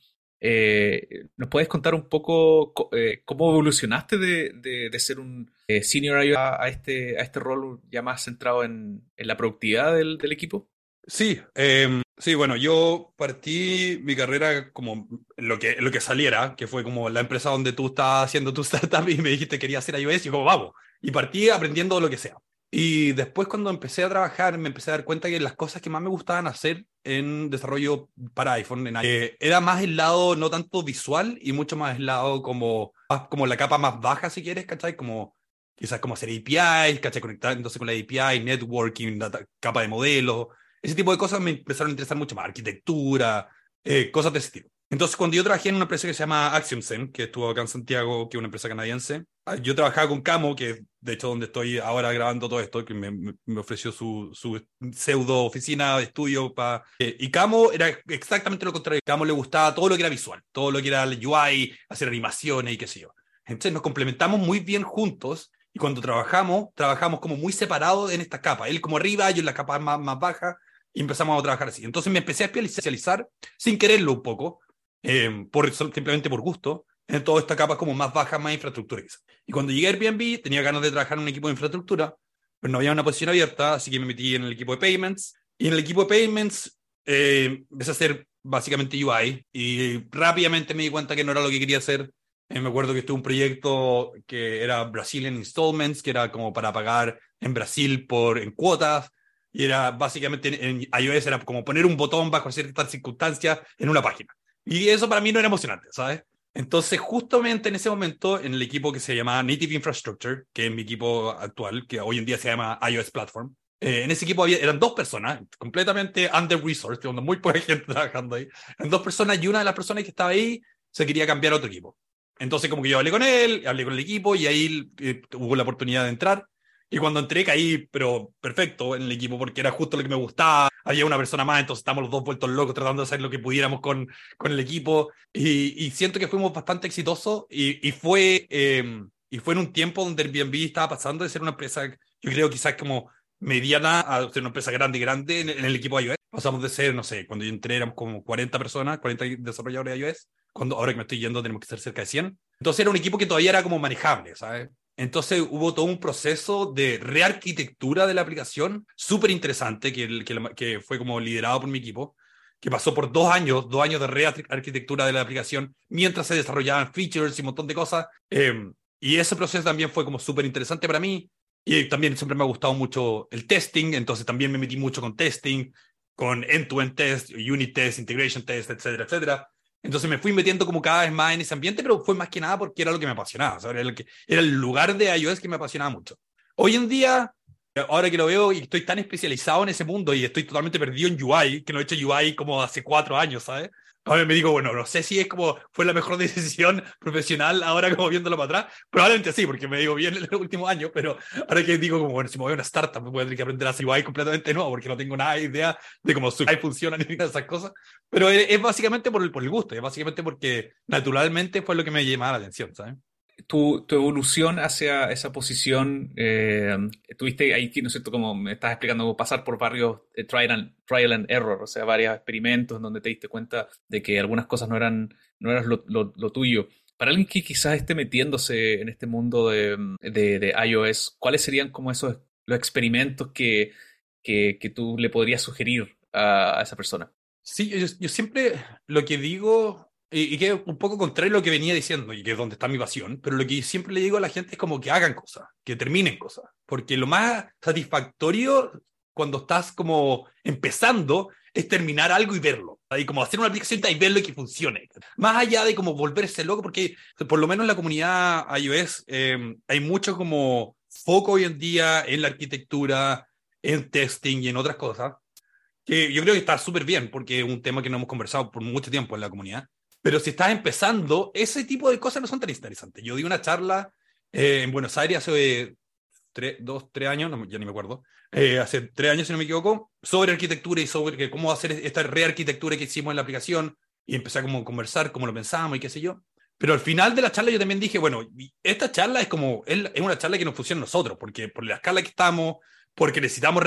eh, ¿Nos puedes contar un poco eh, cómo evolucionaste de, de, ser un eh, senior a, este, a este rol ya más centrado en, la productividad del equipo? Sí, em, sí, bueno, yo partí mi carrera como lo que, lo que saliera, que fue como la empresa donde tú estabas haciendo tu startup y me dijiste que quería hacer iOS y como vamos, y partí aprendiendo lo que sea. Y después cuando empecé a trabajar me empecé a dar cuenta que las cosas que más me gustaban hacer en desarrollo para iPhone en eh, era más el lado no tanto visual y mucho más el lado como, como la capa más baja si quieres, ¿cachai? Como quizás como hacer APIs, ¿cachai? Conectándose con la API, networking, capa de modelos, ese tipo de cosas me empezaron a interesar mucho más, arquitectura, eh, cosas de ese tipo. Entonces, cuando yo trabajé en una empresa que se llama ActionSen, que estuvo acá en Santiago, que es una empresa canadiense, ah, yo trabajaba con Camo, que de hecho donde estoy ahora grabando todo esto, que me, me ofreció su, su, pseudo oficina de estudio para... Eh, y Camo era exactamente lo contrario. Camo le gustaba todo lo que era visual, todo lo que era el UI, hacer animaciones y qué sé yo. Entonces nos complementamos muy bien juntos y cuando trabajamos, trabajamos como muy separados en esta capa. Él como arriba, yo en la capa más, más baja, y empezamos a trabajar así. Entonces me empecé a especializar sin quererlo un poco, eh, por, simplemente por gusto, en toda esta capa como más baja, más infraestructura. Y cuando llegué a Airbnb, tenía ganas de trabajar en un equipo de infraestructura, pero no había una posición abierta, así que me metí en el equipo de payments. Y en el equipo de payments eh, empecé a hacer básicamente UI y rápidamente me di cuenta que no era lo que quería hacer. Eh, me acuerdo que estuve un proyecto que era Brazilian Installments, que era como para pagar en Brasil por en cuotas. Y era básicamente en iOS era como poner un botón bajo ciertas circunstancias en una página. Y eso para mí no era emocionante, ¿sabes? Entonces, justamente en ese momento, en el equipo que se llamaba Native Infrastructure, que es mi equipo actual, que hoy en día se llama iOS Platform, eh, en ese equipo había, eran dos personas, completamente under-resourced, donde muy poca gente trabajando ahí. Eran dos personas y una de las personas que estaba ahí se quería cambiar a otro equipo. Entonces, como que yo hablé con él, hablé con el equipo y ahí eh, hubo la oportunidad de entrar. Y cuando entré caí, pero perfecto en el equipo porque era justo lo que me gustaba. Había una persona más, entonces estábamos los dos vueltos locos tratando de hacer lo que pudiéramos con, con el equipo. Y, y siento que fuimos bastante exitosos y, y fue, eh, y fue en un tiempo donde Airbnb estaba pasando de ser una empresa, yo creo quizás como mediana a ser una empresa grande grande en, en, el equipo iOS. Pasamos de ser, no sé, cuando yo entré éramos como 40 personas, 40 desarrolladores de iOS. Cuando ahora que me estoy yendo tenemos que ser cerca de 100. Entonces era un equipo que todavía era como manejable, ¿sabes? Entonces hubo todo un proceso de rearquitectura de la aplicación súper interesante que, fue como liderado por mi equipo, que pasó por dos años, dos años de rearquitectura de la aplicación mientras se desarrollaban features y un montón de cosas. Eh, y ese proceso también fue como súper interesante para mí. Y también siempre me ha gustado mucho el testing, entonces también me metí mucho con testing, con end-to-end -end test, unit test, integration test, etcétera, etcétera. Entonces me fui metiendo como cada vez más en ese ambiente, pero fue más que nada porque era lo que me apasionaba. Era, el que, era el lugar de iOS que me apasionaba mucho. Hoy en día, ahora que lo veo y estoy tan especializado en ese mundo y estoy totalmente perdido en UI, que no he hecho UI como hace cuatro años, ¿sabes? Ahora me digo, bueno, no sé si es como fue la mejor decisión profesional ahora como viéndolo para atrás. Probablemente sí, porque me digo bien en el último año, pero ahora que digo, como, bueno, si me voy a una startup, voy a tener que aprender a hacer UI completamente nuevo, porque no tengo nada de idea de cómo su UI funciona ni nada de esas cosas. Pero es, es básicamente por el, por el gusto, es básicamente porque naturalmente fue lo que me llamaba la atención, ¿sabes? Tu, tu, evolución hacia esa posición, eh, tuviste ahí, ¿no es cierto? Como me estás explicando, pasar por varios eh, trial, and, trial and error, o sea, varios experimentos en donde te diste cuenta de que algunas cosas no eran, no eran lo, lo, lo tuyo. Para alguien que quizás esté metiéndose en este mundo de, de, de iOS, ¿cuáles serían como esos los experimentos que, que, que tú le podrías sugerir a, a esa persona? Sí, yo, siempre lo que digo y, que es un poco contrario a lo que venía diciendo, y que es donde está mi pasión, pero lo que siempre le digo a la gente es como que hagan cosas, que terminen cosas, porque lo más satisfactorio cuando estás como empezando es terminar algo y verlo, y como hacer una aplicación y verlo y que funcione, más allá de como volverse loco, porque por lo menos en la comunidad iOS eh, hay mucho como foco hoy en día en la arquitectura, en testing y en otras cosas, que yo creo que está súper bien, porque es un tema que no hemos conversado por mucho tiempo en la comunidad. Pero si estás empezando, ese tipo de cosas no son tan interesantes. Yo di una charla eh, en Buenos Aires hace tres, dos, tres años, no, ya ni me acuerdo, eh, hace tres años si no me equivoco, sobre arquitectura y sobre cómo hacer esta rearquitectura que hicimos en la aplicación y empecé a como conversar cómo lo pensábamos y qué sé yo. Pero al final de la charla yo también dije, bueno, esta charla es como, es una charla que nos funciona a nosotros, porque por la escala que estamos, porque necesitamos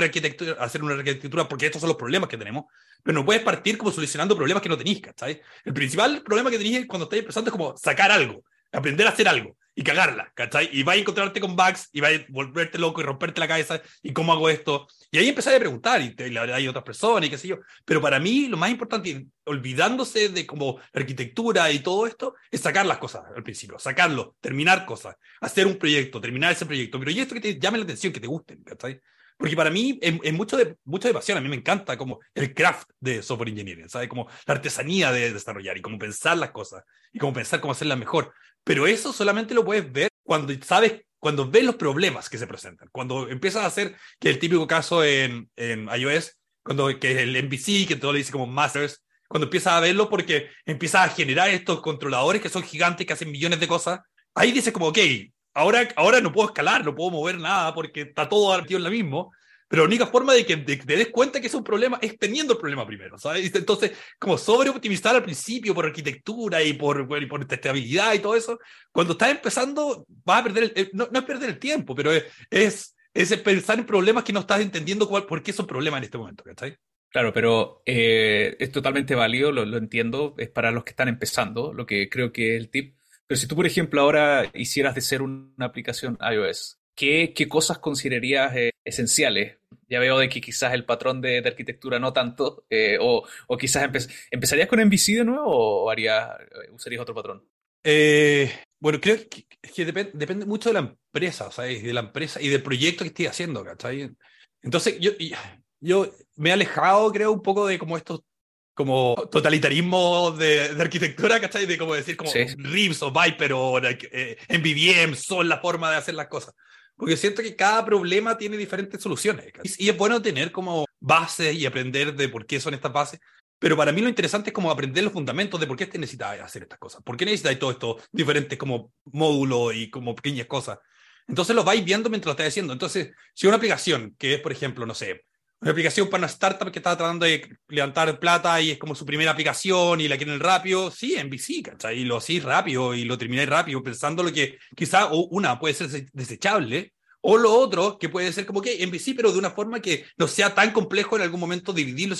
hacer una rearquitectura, porque estos son los problemas que tenemos, pero no puedes partir como solucionando problemas que no tenéis, ¿cachai? El principal problema que tenéis cuando estáis empezando es como sacar algo, aprender a hacer algo y cagarla, ¿cachai? Y vais a encontrarte con bugs y vais a volverte loco y romperte la cabeza y cómo hago esto. Y ahí empezáis a preguntar y, te, y hay otras personas y qué sé yo. Pero para mí lo más importante, olvidándose de como arquitectura y todo esto, es sacar las cosas al principio, sacarlo, terminar cosas, hacer un proyecto, terminar ese proyecto, pero y esto que te llame la atención, que te gusten, ¿cachai? Porque para mí es, mucho, de, mucho de pasión, a mí me encanta como el craft de software engineering, ¿sabes? Como la artesanía de desarrollar y cómo pensar las cosas y cómo pensar cómo hacerlas mejor. Pero eso solamente lo puedes ver cuando sabes, cuando ves los problemas que se presentan, cuando empiezas a hacer, que el típico caso en, en iOS, cuando que el MVC, que todo le dice como masters, cuando empiezas a verlo porque empiezas a generar estos controladores que son gigantes, que hacen millones de cosas, ahí dices como, ok, ahora, ahora no puedo escalar, no puedo mover nada porque está todo metido en la mismo. Pero la única forma de que te, des cuenta que es un problema es teniendo el problema primero, ¿sabes? Entonces, como sobreoptimizar al principio por arquitectura y por, y por testabilidad y todo eso, cuando estás empezando, vas a perder, el, no, no, es perder el tiempo, pero es, es, es, pensar en problemas que no estás entendiendo cuál, por qué son problemas en este momento, ¿cachai? Claro, pero eh, es totalmente válido, lo, lo entiendo, es para los que están empezando, lo que creo que es el tip. Pero si tú, por ejemplo, ahora hicieras de ser una aplicación iOS, ¿qué, qué cosas considerarías eh, esenciales? Ya veo de que quizás el patrón de, arquitectura no tanto, eh, o, quizás empe empezarías con MVC de nuevo o harías, usarías otro patrón. Eh, bueno, creo que, depende, mucho de la empresa, ¿sabes? De la empresa y del proyecto que estés haciendo, ¿cachai? Entonces, yo, yo me he alejado, creo, un poco de como estos como totalitarismo de, arquitectura, ¿cachai? De como decir como sí. o Viper o eh, MVVM son la forma de hacer las cosas. Porque siento que cada problema tiene diferentes soluciones. Y es bueno tener como bases y aprender de por qué son estas bases. Pero para mí lo interesante es como aprender los fundamentos de por qué necesitas hacer estas cosas. ¿Por qué necesitas todo esto diferentes como módulos y como pequeñas cosas? Entonces lo vais viendo mientras lo estás haciendo. Entonces, si una aplicación que es, por ejemplo, no sé, una aplicación para una startup que está tratando de levantar plata y es como su primera aplicación y la quieren rápido, sí, en VC, ¿cachai? Y lo hacéis rápido y lo termináis rápido, pensando lo que quizá una puede ser desechable, o lo otro que puede ser como que en VC, pero de una forma que no sea tan complejo en algún momento dividirlo.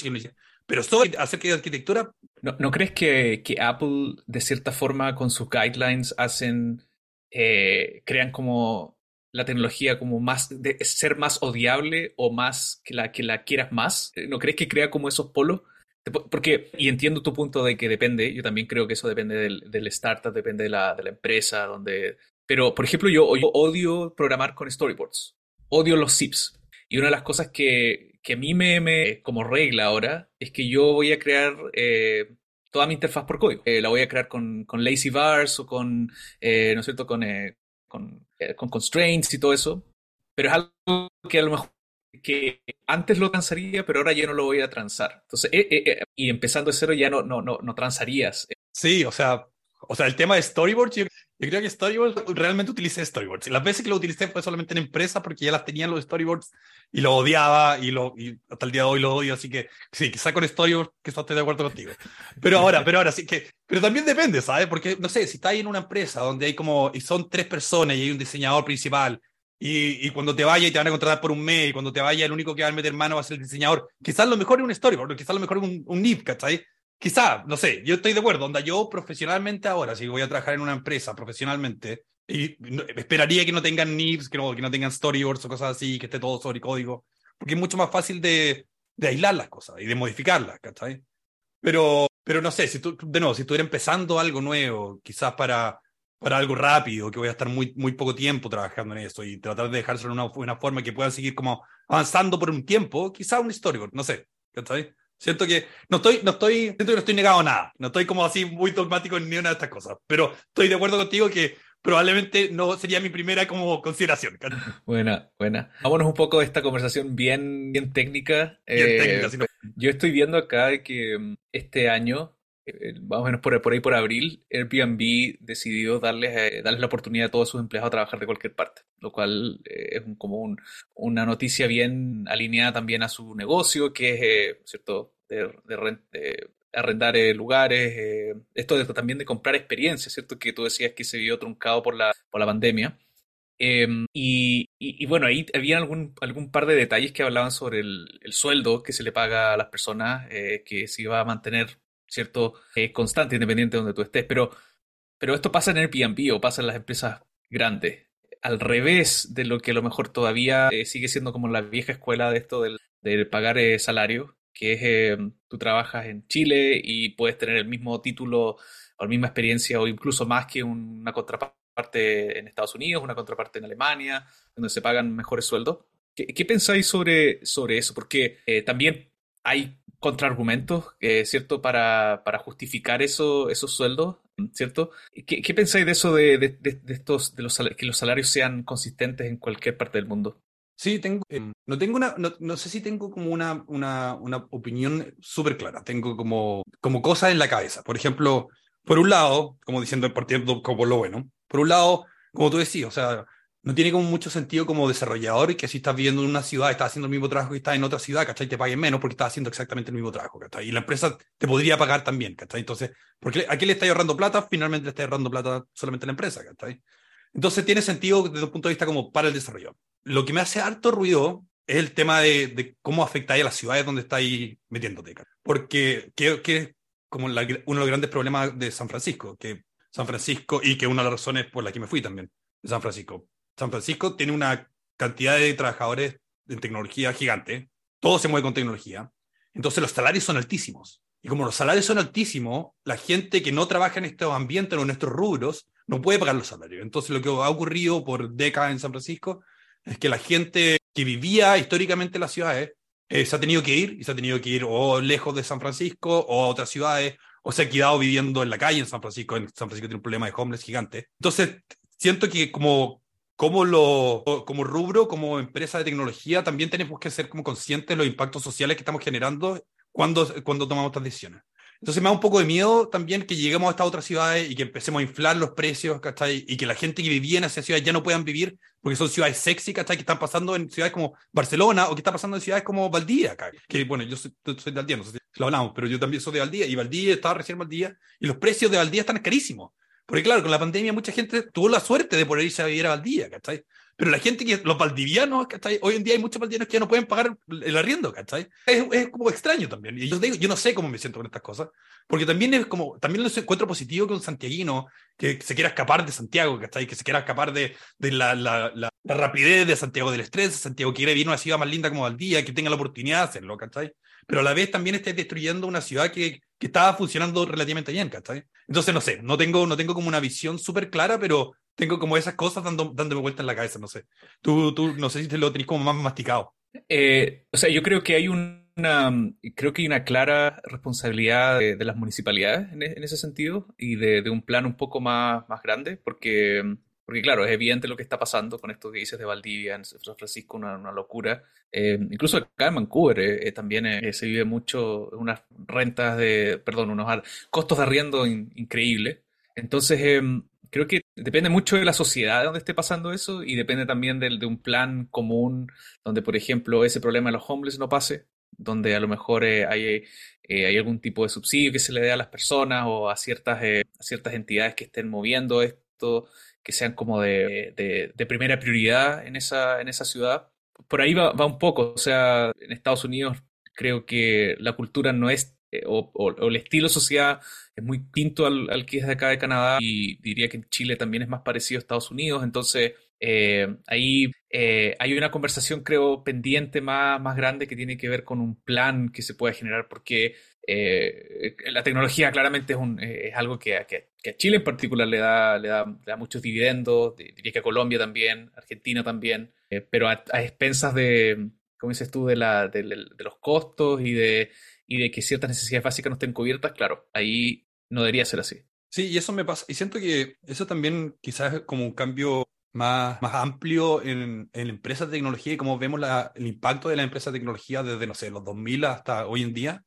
Pero sobre acerca de arquitectura. ¿No, ¿no crees que, que, Apple, de cierta forma, con sus guidelines, hacen, eh, crean como la tecnología como más, de ser más odiable o más que la, que la quieras más? ¿No crees que crea como esos polos? Porque, y entiendo tu punto de que depende, yo también creo que eso depende del, del startup, depende de la, de la empresa, donde... Pero, por ejemplo, yo, odio programar con storyboards, odio los zips. Y una de las cosas que, que a mí me, me, como regla ahora, es que yo voy a crear eh, toda mi interfaz por código. Eh, la voy a crear con, con lazy bars o con, eh, ¿no es cierto?, con, con eh, con constraints y todo eso, pero es algo que a lo mejor que antes lo transaría, pero ahora ya no lo voy a transar. Entonces, eh, eh, y empezando de cero ya no, no, no, no transarías. Sí, o sea, o sea, el tema de storyboards, yo, creo que storyboards realmente utilicé storyboards. Las veces que lo utilicé fue solamente en empresa porque ya las tenían los storyboards y lo odiaba y, lo, y hasta el día de hoy lo odio. Así que sí, quizá con storyboards que estoy de acuerdo contigo. Pero ahora, pero ahora sí que, pero también depende, ¿sabes? Porque no sé, si estás en una empresa donde hay como, y son tres personas y hay un diseñador principal y, y, cuando te vaya y te van a contratar por un mes, y cuando te vaya el único que va a meter mano va a ser el diseñador, quizás lo mejor es un storyboard, quizás lo mejor es un, un NIP, ¿cachai? Quizá, no sé, yo estoy de acuerdo, onda, yo profesionalmente ahora, si voy a trabajar en una empresa profesionalmente, y esperaría que no tengan NIPs, que no, que no tengan storyboards o cosas así, que esté todo sobre código, porque es mucho más fácil de, de aislar las cosas y de modificarlas, ¿cachai? Pero, pero no sé, si tú, de nuevo, si estuviera empezando algo nuevo, quizás para, para algo rápido, que voy a estar muy, muy poco tiempo trabajando en eso y tratar de dejárselo de una, una forma que puedan seguir como avanzando por un tiempo, quizás un storyboard, no sé, ¿cachai? Siento que no estoy, no estoy, siento que no estoy negado a nada. No estoy como así muy dogmático en ni una de estas cosas. Pero estoy de acuerdo contigo que probablemente no sería mi primera como consideración. Buena, buena. Vámonos un poco de esta conversación bien, bien técnica. Bien técnica eh, Yo estoy viendo acá que mm, este año, eh, más o menos por, ahí por abril, Airbnb decidió darles, eh, darles la oportunidad a todos sus empleados a trabajar de cualquier parte, lo cual es como un, una noticia bien alineada también a su negocio, que es, ¿cierto? de, arrendar eh, lugares, eh, esto de, también de comprar experiencias, ¿cierto? Que tú decías que se vio truncado por la, por la pandemia. Em, y, bueno, ahí había algún, algún par de detalles que hablaban sobre el, el sueldo que se le paga a las personas, eh, que se iba a mantener, ¿cierto? constante, independiente de donde tú estés. Pero, pero esto pasa en Airbnb o pasa en las empresas grandes. Al revés de lo que a lo mejor todavía sigue siendo como la vieja escuela de esto del, del pagar salario, que es, eh, tú trabajas en Chile y puedes tener el mismo título o la misma experiencia o incluso más que una contraparte en Estados Unidos, una contraparte en Alemania, donde se pagan mejores sueldos. ¿Qué, pensáis sobre, sobre eso? Porque eh, también hay contraargumentos, eh, ¿cierto?, para, para justificar eso, esos sueldos, ¿cierto? ¿Qué, qué pensáis de eso de, de, de, estos, de los, que los salarios sean consistentes en cualquier parte del mundo? Sí, tengo, eh, no tengo una, no, no, sé si tengo como una, una, una opinión súper clara, tengo como, como cosas en la cabeza. Por ejemplo, por un lado, como diciendo, partiendo como lo bueno, por un lado, como tú decías, o sea, no tiene como mucho sentido como desarrollador y que si estás viviendo en una ciudad, estás haciendo el mismo trabajo que estás en otra ciudad, ¿cachai? Te paguen menos porque estás haciendo exactamente el mismo trabajo, ¿cachai? Y la empresa te podría pagar también, ¿cachai? Entonces, porque ¿a qué le estás ahorrando plata? Finalmente le estás ahorrando plata solamente a la empresa, ¿cachai? Entonces tiene sentido desde un punto de vista como para el desarrollo lo que me hace harto ruido es el tema de, de cómo afecta a las ciudades donde estáis metiéndote. Porque que, que como uno de los grandes problemas de San Francisco, que San Francisco, y que una de las razones por las que me fui también, de San Francisco. San Francisco tiene una cantidad de trabajadores en tecnología gigante, todo se mueve con tecnología, entonces los salarios son altísimos. Y como los salarios son altísimos, la gente que no trabaja en estos ambientes o en estos rubros no puede pagar los salarios. Entonces lo que ha ocurrido por décadas en San Francisco es que la gente que vivía históricamente en las ciudades eh, se ha tenido que ir y se ha tenido que ir o lejos de San Francisco o a otras ciudades o se ha quedado viviendo en la calle en San Francisco. En San Francisco tiene un problema de homeless gigante. Entonces, siento que como, como, lo, como rubro, como empresa de tecnología, también tenemos que ser como conscientes de los impactos sociales que estamos generando cuando, cuando tomamos estas decisiones. Entonces me da un poco de miedo también que lleguemos a estas otras ciudades y que empecemos a inflar los precios, ¿cachai? Y que la gente que vivía en esas ciudades ya no puedan vivir porque son ciudades sexy. Que están pasando en ciudades como Barcelona o que está pasando en ciudades como Valdía, Que bueno, yo soy, soy de Valdía, no sé si lo hablamos, pero yo también soy de Valdía y Valdía estaba recién Valdía y los precios de Valdía están carísimos. Porque claro, con la pandemia mucha gente tuvo la suerte de poder irse a vivir a Valdía, ¿cachai? Pero la gente que, los valdivianos, ¿cachai? Hoy en día hay muchos valdivianos que ya no pueden pagar el arriendo, ¿cachai? Es, es como extraño también. Y yo digo, yo no sé cómo me siento con estas cosas, porque también es como, también lo encuentro positivo que un santiaguino que se quiera escapar de Santiago, ¿cachai? Que se quiera escapar de, de la, la, la, rapidez de Santiago del estrés, Santiago quiere vivir una ciudad más linda como Valdía, que tenga la oportunidad de hacerlo, ¿cachai? Pero a la vez también estáis destruyendo una ciudad que, que estaba funcionando relativamente bien, ¿cachai? Entonces, no sé, no tengo, no tengo como una visión súper clara, pero tengo como esas cosas dando, dándome vuelta en la cabeza, no sé. Tú, tú no sé si te lo tenés como más masticado. Eh, o sea, yo creo que hay una, creo que hay una clara responsabilidad de, las municipalidades en, en, ese sentido y de, de, un plan un poco más, más grande, porque, porque claro, es evidente lo que está pasando con esto que dices de Valdivia, en San Francisco, una, locura. Eh, incluso acá en Vancouver eh, eh también se vive mucho unas rentas de, perdón, unos costos de arriendo in, increíbles. Entonces, em, creo que depende mucho de la sociedad donde esté pasando eso y depende también de, de un plan común donde, por ejemplo, ese problema de los homeless no pase, donde a lo mejor hay, hay algún tipo de subsidio que se le dé a las personas o a ciertas, a ciertas entidades que estén moviendo esto, que sean como de, de, de, primera prioridad en esa, en esa ciudad. Por ahí va, va un poco, o sea, en Estados Unidos creo que la cultura no es eh, o, el estilo sociedad es muy distinto al, que es de acá de Canadá y diría que en Chile también es más parecido a Estados Unidos, entonces eh, ahí eh, hay una conversación creo pendiente más, más grande que tiene que ver con un plan que se puede generar porque la tecnología claramente es algo que, que, que, a Chile en particular le da, le da, le da muchos dividendos, diría que a Colombia también, Argentina también, pero a, expensas de, como dices tú, de, la, de, de los costos y de y de que ciertas necesidades básicas no estén cubiertas, claro, ahí no debería ser así. Sí, y eso me pasa. Y siento que eso también quizás es como un cambio más, más amplio en, en empresas de tecnología y cómo vemos la, el impacto de la empresa de tecnología desde, no sé, los 2000 hasta hoy en día.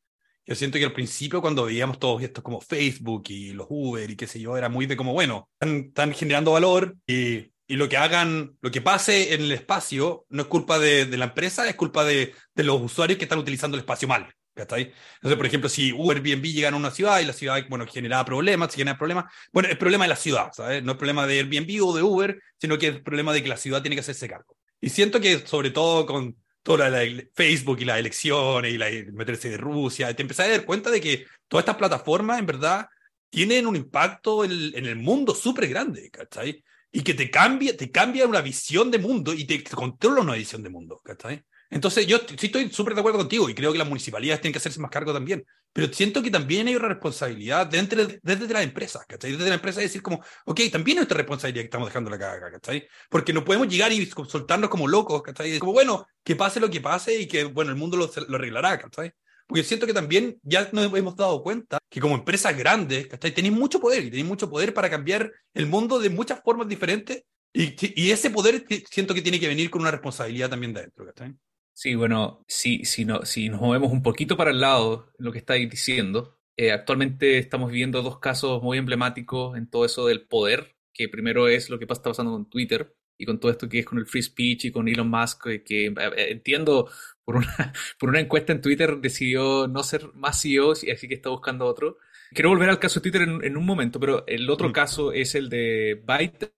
Yo siento que al principio cuando veíamos todos estos como Facebook y los Uber y qué sé yo, era muy de como, bueno, están, están generando valor y, y, lo que hagan, lo que pase en el espacio no es culpa de, de la empresa, es culpa de, de los usuarios que están utilizando el espacio mal. ¿Cachai? Entonces, por ejemplo, si Uber, Airbnb llegan a una ciudad y la ciudad, bueno, generaba problemas, si genera problemas, bueno, es problema de la ciudad, ¿sabes? No es problema de Airbnb o de Uber, sino que es problema de que la ciudad tiene que hacerse cargo. Y siento que, sobre todo con toda la, Facebook y las elecciones y la, meterse de Rusia, te empezás a dar cuenta de que todas estas plataformas, en verdad, tienen un impacto en, en el mundo súper grande, ¿cachai? Y que te cambia, te cambia una visión de mundo y te controla una visión de mundo, ¿cachai? Entonces, yo sí estoy súper de acuerdo contigo y creo que las municipalidades tienen que hacerse más cargo también. Pero siento que también hay una responsabilidad dentro de, desde las empresas, ¿cachai? Desde la empresa decir como, ok, también es nuestra responsabilidad que estamos dejando la caga, ¿cachai? Porque no podemos llegar y soltarnos como locos, ¿cachai? Como, bueno, que pase lo que pase y que, bueno, el mundo lo, lo arreglará, ¿cachai? Porque siento que también ya nos hemos dado cuenta que como empresas grandes, ¿cachai? Tenéis mucho poder y tenéis mucho poder para cambiar el mundo de muchas formas diferentes y, y ese poder siento que tiene que venir con una responsabilidad también de adentro, ¿cachai? Sí, bueno, si, si, no, si nos movemos un poquito para el lado, lo que estáis diciendo, eh, actualmente estamos viviendo dos casos muy emblemáticos en todo eso del poder, que primero es lo que está pasando con Twitter y con todo esto que es con el free speech y con Elon Musk, que, que eh, entiendo por una, por una encuesta en Twitter decidió no ser más CEO, así que está buscando otro. Quiero volver al caso de Twitter en, en un momento, pero el otro mm. caso es el de Byte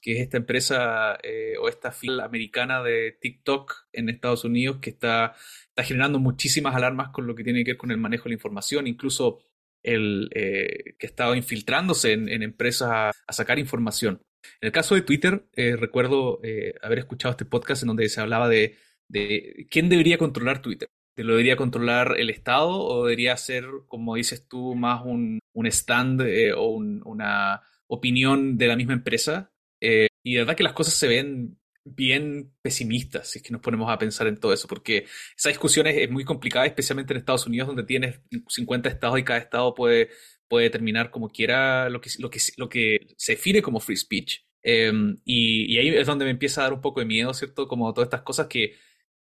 que es esta empresa eh, o esta fila americana de TikTok en Estados Unidos que está, generando muchísimas alarmas con lo que tiene que ver con el manejo de la información, incluso el eh, que ha infiltrándose en, empresas a, sacar información. En el caso de Twitter, eh, recuerdo haber escuchado este podcast en donde se hablaba de, quién debería controlar Twitter. ¿Lo debería controlar el Estado o debería ser, como dices tú, más un, stand o un, una opinión de la misma empresa? Eh, y de verdad que las cosas se ven bien pesimistas si es que nos ponemos a pensar en todo eso, porque esa discusión es, muy complicada, especialmente en Estados Unidos, donde tienes 50 estados y cada estado puede, puede determinar como quiera lo que, lo, que, lo que se define como free speech. Em, y, ahí es donde me empieza a dar un poco de miedo, ¿cierto? Como todas estas cosas que,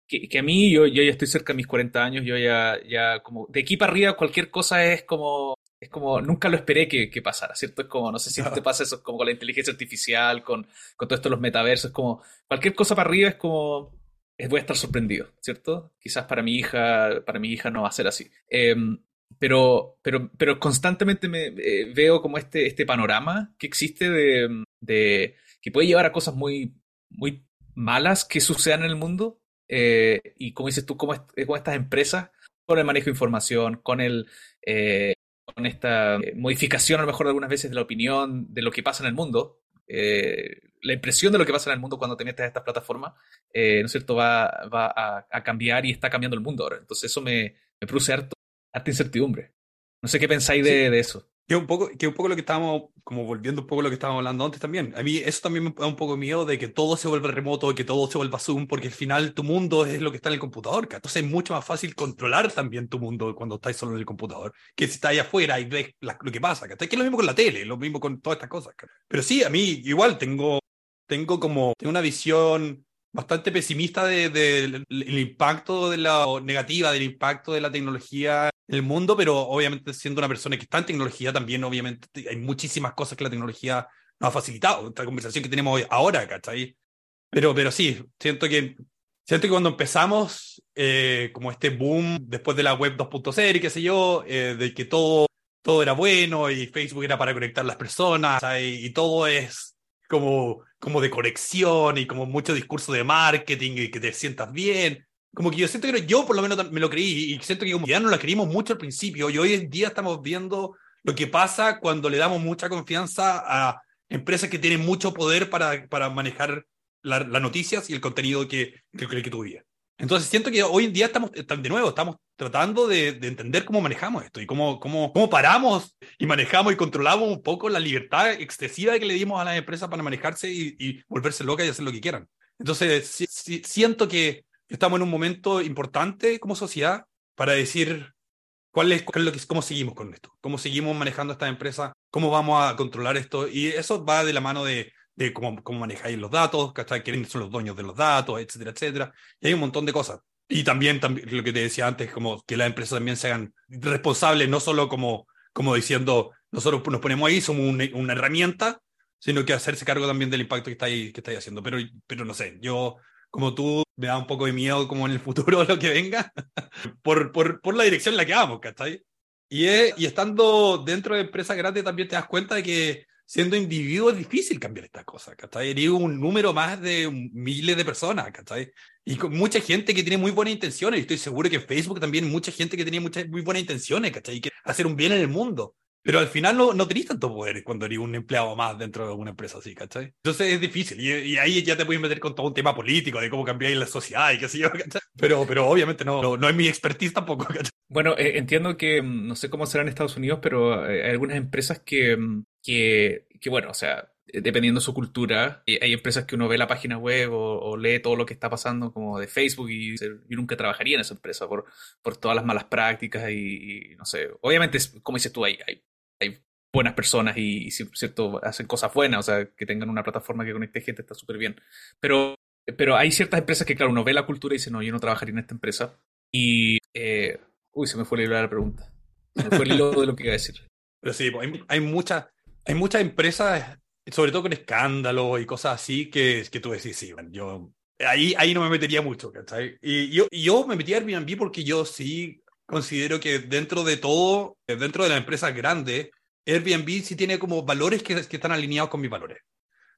que, a mí, yo, yo ya estoy cerca de mis 40 años, yo ya, ya como de aquí para arriba cualquier cosa es como es como, nunca lo esperé que, que, pasara, ¿cierto? Es como, no sé si te pasa eso como con la inteligencia artificial, con, con todo esto de los metaversos, es como, cualquier cosa para arriba es como, voy a estar sorprendido, ¿cierto? Quizás para mi hija, para mi hija no va a ser así. Em, pero, pero, pero constantemente me eh, veo como este, este panorama que existe de, de, que puede llevar a cosas muy, muy malas que sucedan en el mundo. Eh, y como dices tú, como, con estas empresas, con el manejo de información, con el, eh, con esta eh, modificación a lo mejor algunas veces de la opinión de lo que pasa en el mundo, eh, la impresión de lo que pasa en el mundo cuando te metes a estas plataformas, eh, ¿no es cierto?, va, va a, cambiar y está cambiando el mundo ahora. Entonces eso me, me produce harta incertidumbre. No sé qué pensáis de, de eso. Que un poco, que un poco lo que estábamos, como volviendo un poco a lo que estábamos hablando antes también. A mí eso también me da un poco miedo de que todo se vuelva remoto, que todo se vuelva Zoom, porque al final tu mundo es lo que está en el computador. Entonces es mucho más fácil controlar también tu mundo cuando estás solo en el computador, que si estás ahí afuera y ves lo que pasa. Que es lo mismo con la tele, lo mismo con todas estas cosas. Pero sí, a mí igual tengo, tengo como tengo una visión bastante pesimista del de, impacto de la negativa del impacto de la tecnología el mundo, pero obviamente siendo una persona que está en tecnología también obviamente hay muchísimas cosas que la tecnología nos ha facilitado, esta conversación que tenemos hoy, ahora, ¿cachai? Pero, pero sí, siento que, siento que cuando empezamos eh, como este boom después de la web 2.0 y qué sé yo, eh, de que todo, todo era bueno y Facebook era para conectar las personas y todo es como, como de conexión y como mucho discurso de marketing y que te sientas bien. Como que yo siento que yo por lo menos me lo creí y siento que como ya no la creímos mucho al principio y hoy en día estamos viendo lo que pasa cuando le damos mucha confianza a empresas que tienen mucho poder para, para manejar las noticias y el contenido que, que, que tú vivías. Entonces siento que hoy en día estamos, de nuevo, estamos tratando de, entender cómo manejamos esto y cómo, cómo, cómo paramos y manejamos y controlamos un poco la libertad excesiva que le dimos a las empresas para manejarse y, volverse locas y hacer lo que quieran. Entonces siento que estamos en un momento importante como sociedad para decir cuál es, lo que, cómo seguimos con esto, cómo seguimos manejando esta empresa, cómo vamos a controlar esto. Y eso va de la mano de de cómo, cómo manejáis los datos, quiénes son los dueños de los datos, etcétera, etcétera. Y hay un montón de cosas. Y también, también lo que te decía antes, como que las empresas también se hagan responsables, no solo como, como diciendo, nosotros nos ponemos ahí, somos una, una herramienta, sino que hacerse cargo también del impacto que estáis, que estáis haciendo. Pero, pero no sé, yo, como tú, me da un poco de miedo como en el futuro lo que venga, por, por, por la dirección en la que vamos, ¿cachai? Y, y estando dentro de empresas grandes también te das cuenta de que siendo individuo es difícil cambiar estas cosas, ¿cachai? Eres un número más de miles de personas, ¿cachai? Y con mucha gente que tiene muy buenas intenciones, y estoy seguro que en Facebook también mucha gente que tiene muchas muy buenas intenciones, ¿cachai? Y que hacer un bien en el mundo. Pero al final no, no tenés tanto poder cuando eres un empleado más dentro de una empresa así, ¿cachai? Entonces es difícil. Y, ahí ya te puedes meter con todo un tema político, de cómo cambiar la sociedad y qué sé yo, ¿cachai? Pero, pero obviamente no, no, es mi expertise tampoco, ¿cachai? Bueno, eh, entiendo que, mm, no sé cómo será en Estados Unidos, pero eh, hay algunas empresas que, mm, que, que, bueno, o sea, eh, dependiendo de su cultura, hay empresas que uno ve la página web o, lee todo lo que está pasando como de Facebook y yo nunca trabajaría en esa empresa por, por todas las malas prácticas y, no sé, obviamente, como dices tú, hay, hay hay buenas personas y, cierto, hacen cosas buenas, o sea, que tengan una plataforma que conecte gente está súper bien. Pero, pero hay ciertas empresas que, claro, uno ve la cultura y dice, no, yo no trabajaría en esta empresa. Y, eh, uy, se me fue el hilo de la pregunta. Se me fue el hilo de lo que iba a decir. Pero sí, pues, hay, hay, muchas, hay muchas empresas, sobre todo con escándalos y cosas así, que, que tú decís, sí, bueno, yo ahí, ahí no me metería mucho, ¿cachai? Y yo, yo me metí a Airbnb porque yo sí considero que dentro de todo, dentro de la empresa grande, Airbnb sí tiene como valores que, están alineados con mis valores.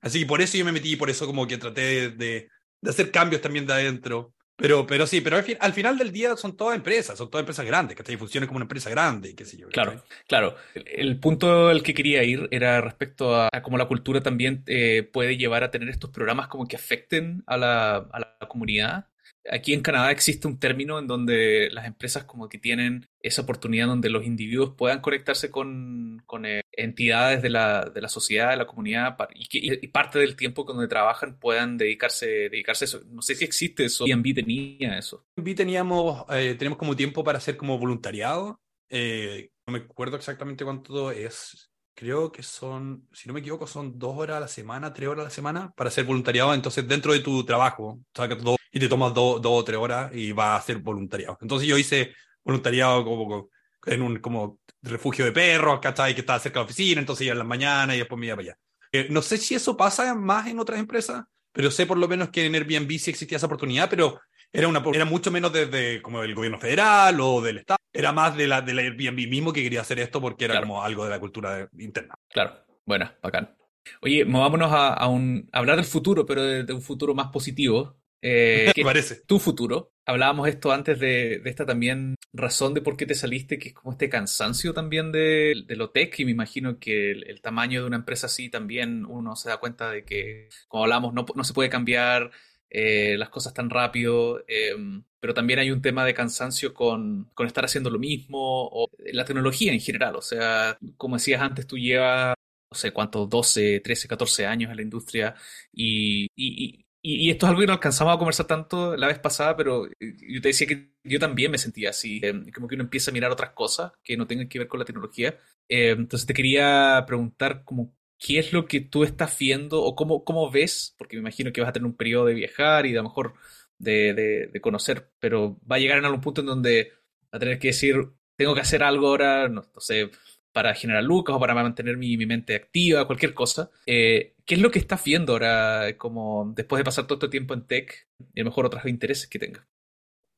Así que por eso yo me metí, por eso como que traté de, de hacer cambios también de adentro. Pero, pero sí, pero al, final del día son todas empresas, son todas empresas grandes, que funcionan como una empresa grande, qué sé yo. Claro, claro. El, punto al que quería ir era respecto a, cómo la cultura también eh, puede llevar a tener estos programas como que afecten a la, a la comunidad aquí en Canadá existe un término en donde las empresas como que tienen esa oportunidad donde los individuos puedan conectarse con, con eh, entidades de la, de la, sociedad, de la comunidad, y, que, parte del tiempo donde trabajan puedan dedicarse, dedicarse a eso. No sé si existe eso. Airbnb tenía eso. Airbnb teníamos, eh, tenemos como tiempo para hacer como voluntariado. Eh, no me acuerdo exactamente cuánto es. Creo que son, si no me equivoco, son dos horas a la semana, tres horas a la semana para hacer voluntariado. Entonces, dentro de tu trabajo, sacas dos y te tomas dos o tres horas y vas a hacer voluntariado. Entonces, yo hice voluntariado como en un como refugio de perros, ¿cachai? Que estaba cerca de la oficina, entonces iba en las mañanas y después me iba para allá. Eh, no sé si eso pasa más en otras empresas, pero sé por lo menos que en Airbnb sí existía esa oportunidad, pero era, una, era mucho menos desde como el gobierno federal o del Estado, era más de la, de la Airbnb mismo que quería hacer esto porque era como algo de la cultura interna. Claro, bueno, bacán. Oye, movámonos a, a, un, hablar del futuro, pero de, un futuro más positivo. Eh, ¿Qué parece? Tu futuro. Hablábamos esto antes de, de, esta también razón de por qué te saliste, que es como este cansancio también de, de lo tech, y me imagino que el, el, tamaño de una empresa así también uno se da cuenta de que, como hablamos, no, no se puede cambiar eh, las cosas tan rápido, eh, pero también hay un tema de cansancio con, con, estar haciendo lo mismo, o la tecnología en general, o sea, como decías antes, tú llevas, no sé cuántos, 12, 13, 14 años en la industria y, y, y, esto es algo que no alcanzamos a conversar tanto la vez pasada, pero yo te decía que yo también me sentía así, eh, como que uno empieza a mirar otras cosas que no tengan que ver con la tecnología. entonces te quería preguntar como qué es lo que tú estás viendo o cómo, cómo ves, porque me imagino que vas a tener un periodo de viajar y de a lo mejor de, de, conocer, pero va a llegar en algún punto en donde va a tener que decir, tengo que hacer algo ahora, no, sé, para generar lucas o para mantener mi, mi mente activa, cualquier cosa. Eh, ¿Qué es lo que estás viendo ahora, como después de pasar todo este tiempo en tech y a lo mejor otros intereses que tengas?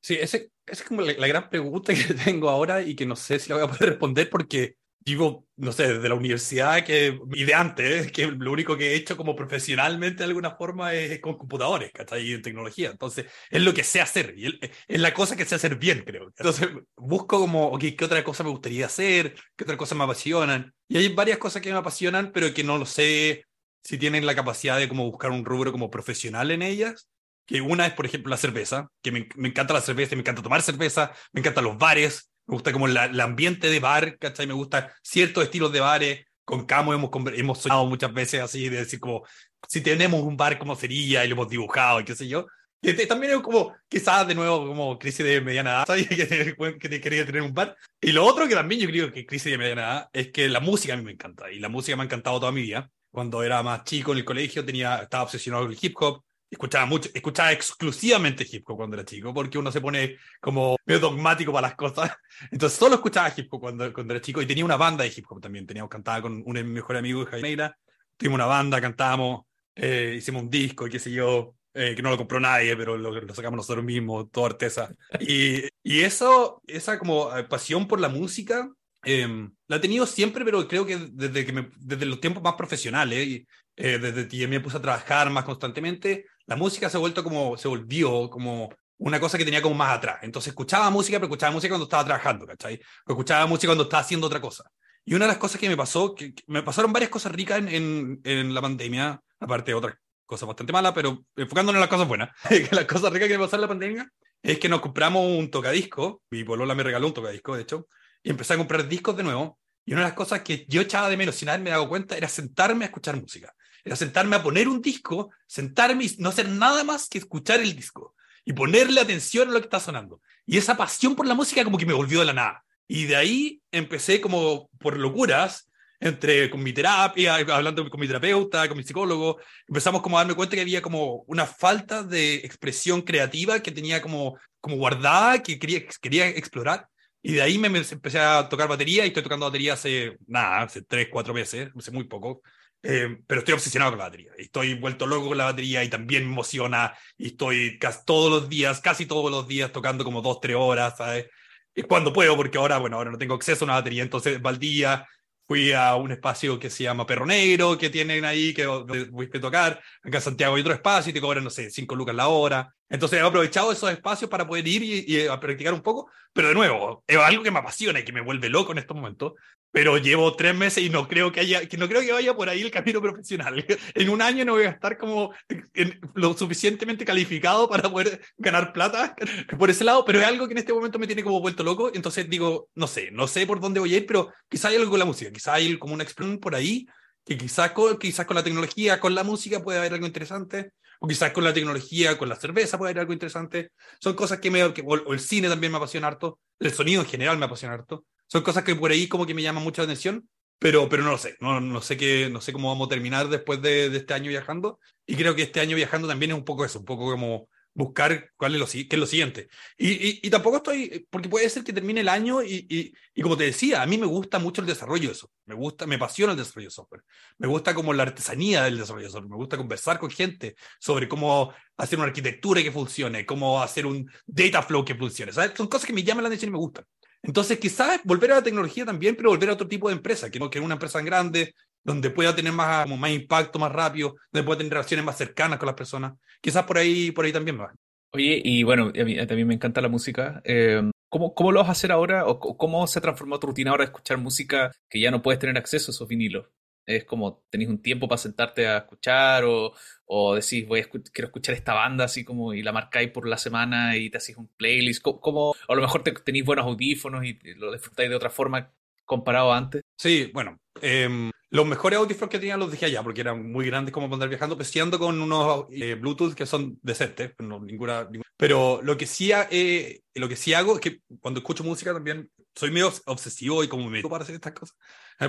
Sí, esa es como la, la, gran pregunta que tengo ahora y que no sé si la voy a poder responder porque digo, no sé, desde la universidad que, y de antes, que lo único que he hecho como profesionalmente de alguna forma es con computadores, ¿cachai? Y en tecnología. Entonces, es lo que sé hacer. Y es la cosa que sé hacer bien, creo. Entonces, busco como, ok, ¿qué otra cosa me gustaría hacer? ¿Qué otra cosa me apasionan? Y hay varias cosas que me apasionan, pero que no lo sé si tienen la capacidad de como buscar un rubro como profesional en ellas. Que una es, por ejemplo, la cerveza, que me, me encanta la cerveza, me encanta tomar cerveza, me encantan los bares, me gusta como el ambiente de bar, ¿cachai? Me gusta ciertos estilos de bares. Con Camo hemos, hemos soñado muchas veces así, de decir como, si tenemos un bar, ¿cómo sería? Y lo hemos dibujado y qué sé yo. Y también es como, quizás de nuevo, como crisis de mediana edad, ¿sabes? Que, que quería tener un bar. Y lo otro que también yo creo que crisis de mediana edad es que la música a mí me encanta. Y la música me ha encantado toda mi vida. Cuando era más chico en el colegio, tenía, estaba obsesionado con el hip hop escuchaba mucho, escuchaba exclusivamente hip hop cuando era chico, porque uno se pone como medio dogmático para las cosas. Entonces solo escuchaba hip hop cuando, cuando era chico y tenía una banda de hip hop también. Teníamos cantaba con un de mis mejores amigos, Jaime Tuvimos una banda, cantábamos, eh, hicimos un disco y qué sé yo, eh, que no lo compró nadie, pero lo, lo sacamos nosotros mismos, toda artesa. Y, y eso, esa como eh, pasión por la música, eh, la he tenido siempre, pero creo que desde, que me, desde los tiempos más profesionales, eh, desde que me puse a trabajar más constantemente, la música se ha como, se volvió como una cosa que tenía como más atrás. Entonces escuchaba música, pero escuchaba música cuando estaba trabajando, ¿cachai? O escuchaba música cuando estaba haciendo otra cosa. Y una de las cosas que me pasó, que, me pasaron varias cosas ricas en, en, la pandemia, aparte de otras cosas bastante malas, pero enfocándonos en las cosas buenas. las cosas ricas que me pasaron en la pandemia es que nos compramos un tocadisco, mi polola me regaló un tocadisco, de hecho, y empecé a comprar discos de nuevo. Y una de las cosas que yo echaba de menos sin haberme dado cuenta era sentarme a escuchar música era sentarme a poner un disco, sentarme y no hacer nada más que escuchar el disco y ponerle atención a lo que está sonando. Y esa pasión por la música como que me volvió de la nada. Y de ahí empecé como por locuras, entre con mi terapia, hablando con mi terapeuta, con mi psicólogo, empezamos como a darme cuenta que había como una falta de expresión creativa que tenía como, como guardada, que quería, quería explorar. Y de ahí me, empecé a tocar batería y estoy tocando batería hace, nada, hace tres, cuatro meses, hace muy poco. Eh, pero estoy obsesionado con la batería. Estoy vuelto loco con la batería y también me emociona. Y estoy casi todos los días, casi todos los días, tocando como dos, tres horas, ¿sabes? Y cuando puedo, porque ahora, bueno, ahora no tengo acceso a una batería. Entonces, al día fui a un espacio que se llama Perro Negro, que tienen ahí, que voy a tocar. Acá en Santiago hay otro espacio y te cobran, no sé, cinco lucas la hora. Entonces he aprovechado esos espacios para poder ir y, y a practicar un poco. Pero de nuevo, es algo que me apasiona y que me vuelve loco en estos momentos. Pero llevo tres meses y no creo que haya, que no creo que vaya por ahí el camino profesional. En un año no voy a estar como lo suficientemente calificado para poder ganar plata por ese lado, pero es algo que en este momento me tiene como vuelto loco. Entonces digo, no sé, no sé por dónde voy a ir, pero quizá hay algo con la música, quizá hay como una explosión por ahí, que quizás con, quizás con la tecnología, con la música puede haber algo interesante, o quizás con la tecnología, con la cerveza puede haber algo interesante. Son cosas que me, o el cine también me apasiona harto, el sonido en general me apasiona harto son cosas que por ahí como que me llaman mucha atención, pero, pero no lo sé, no, no, sé qué, no sé cómo vamos a terminar después de, de, este año viajando, y creo que este año viajando también es un poco eso, un poco como buscar cuál es lo, qué es lo siguiente. Y, y, y tampoco estoy, porque puede ser que termine el año y, y, y, como te decía, a mí me gusta mucho el desarrollo de eso, me gusta, me apasiona el desarrollo de software, me gusta como la artesanía del desarrollo de software, me gusta conversar con gente sobre cómo hacer una arquitectura que funcione, cómo hacer un data flow que funcione, ¿sabes? Son cosas que me llaman la atención y me gustan. Entonces, quizás volver a la tecnología también, pero volver a otro tipo de empresa, que no que una empresa grande, donde pueda tener más, como más impacto más rápido, donde pueda tener relaciones más cercanas con las personas. Quizás por ahí, por ahí también va. Oye, y bueno, a mí también me encanta la música. Eh, ¿cómo, ¿Cómo lo vas a hacer ahora? ¿O cómo se ha transformado tu rutina ahora de escuchar música que ya no puedes tener acceso a esos vinilos? Es como tenéis un tiempo para sentarte a escuchar o, o decís, voy a quiero escuchar esta banda así como y la marcáis por la semana y te hacéis un playlist, como, o a lo mejor te, tenéis buenos audífonos y lo disfrutáis de otra forma comparado a antes. Sí, bueno, eh, los mejores audífonos que tenía los dejé allá porque eran muy grandes como para andar viajando, pero con unos eh, Bluetooth que son decentes, no, ninguna, ninguna, Pero lo que, sí, eh, lo que sí hago es que cuando escucho música también soy medio obsesivo y como me para hacer estas cosas.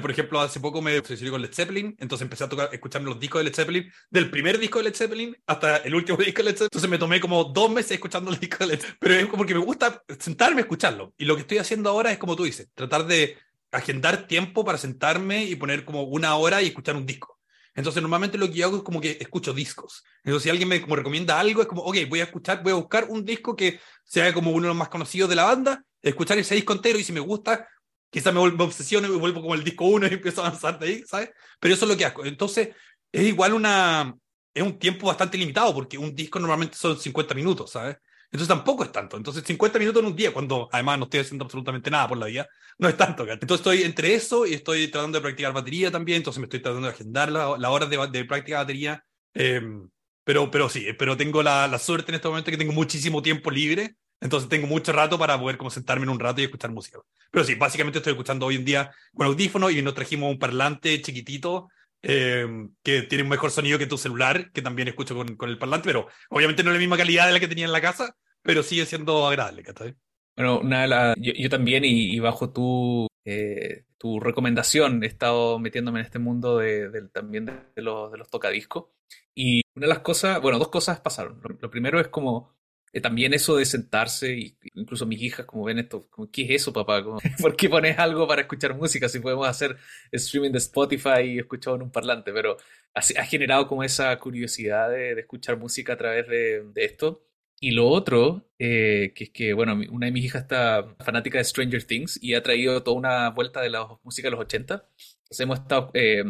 Por ejemplo, hace poco me obsesioné con Led Zeppelin, entonces empecé a tocar, escucharme los discos de Led Zeppelin, del primer disco de Led Zeppelin hasta el último disco de Led Zeppelin. Entonces me tomé como dos meses escuchando el disco de Led Zeppelin. Pero es como que me gusta sentarme a escucharlo. Y lo que estoy haciendo ahora es como tú dices, tratar de agendar tiempo para sentarme y poner como una hora y escuchar un disco. Entonces, normalmente lo que hago es como que escucho discos. Entonces, si alguien me recomienda algo, es como, ok, voy a escuchar, voy a buscar un disco que sea como uno de los más conocidos de la banda, escuchar ese disco entero y si me gusta, quizás me, obsesiono y me vuelvo como el disco uno y empiezo a avanzar de ahí, ¿sabes? Pero eso es lo que hago. Entonces, es igual una, es un tiempo bastante limitado porque un disco normalmente son 50 minutos, ¿sabes? Entonces tampoco es tanto. Entonces 50 minutos en un día, cuando además no estoy haciendo absolutamente nada por la vida, no es tanto. Entonces estoy entre eso y estoy tratando de practicar batería también, entonces me estoy tratando de agendar la, la hora de, de práctica de batería. Eh, pero, pero sí, pero tengo la, la, suerte en este momento que tengo muchísimo tiempo libre, entonces tengo mucho rato para poder como sentarme en un rato y escuchar música. Pero sí, básicamente estoy escuchando hoy en día con audífonos y nos trajimos un parlante chiquitito eh, que tiene un mejor sonido que tu celular, que también escucho con, con, el parlante, pero obviamente no es la misma calidad de la que tenía en la casa, pero sigue siendo agradable, ¿cachai? Bueno, una de las, yo, yo, también, y, y bajo tu, eh, tu recomendación, he estado metiéndome en este mundo de, de también de, de, los, de los tocadiscos. Y una de las cosas, bueno, dos cosas pasaron. Lo, lo primero es como eh, también eso de sentarse, y incluso mis hijas, como ven esto, como, ¿qué es eso, papá? Como, ¿Por qué pones algo para escuchar música si podemos hacer streaming de Spotify y escuchar en un parlante? Pero ha, ha generado como esa curiosidad de, de, escuchar música a través de, de esto. Y lo otro, eh, que es que, bueno, una de mis hijas está fanática de Stranger Things y ha traído toda una vuelta de la música de los 80. Entonces hemos estado, eh,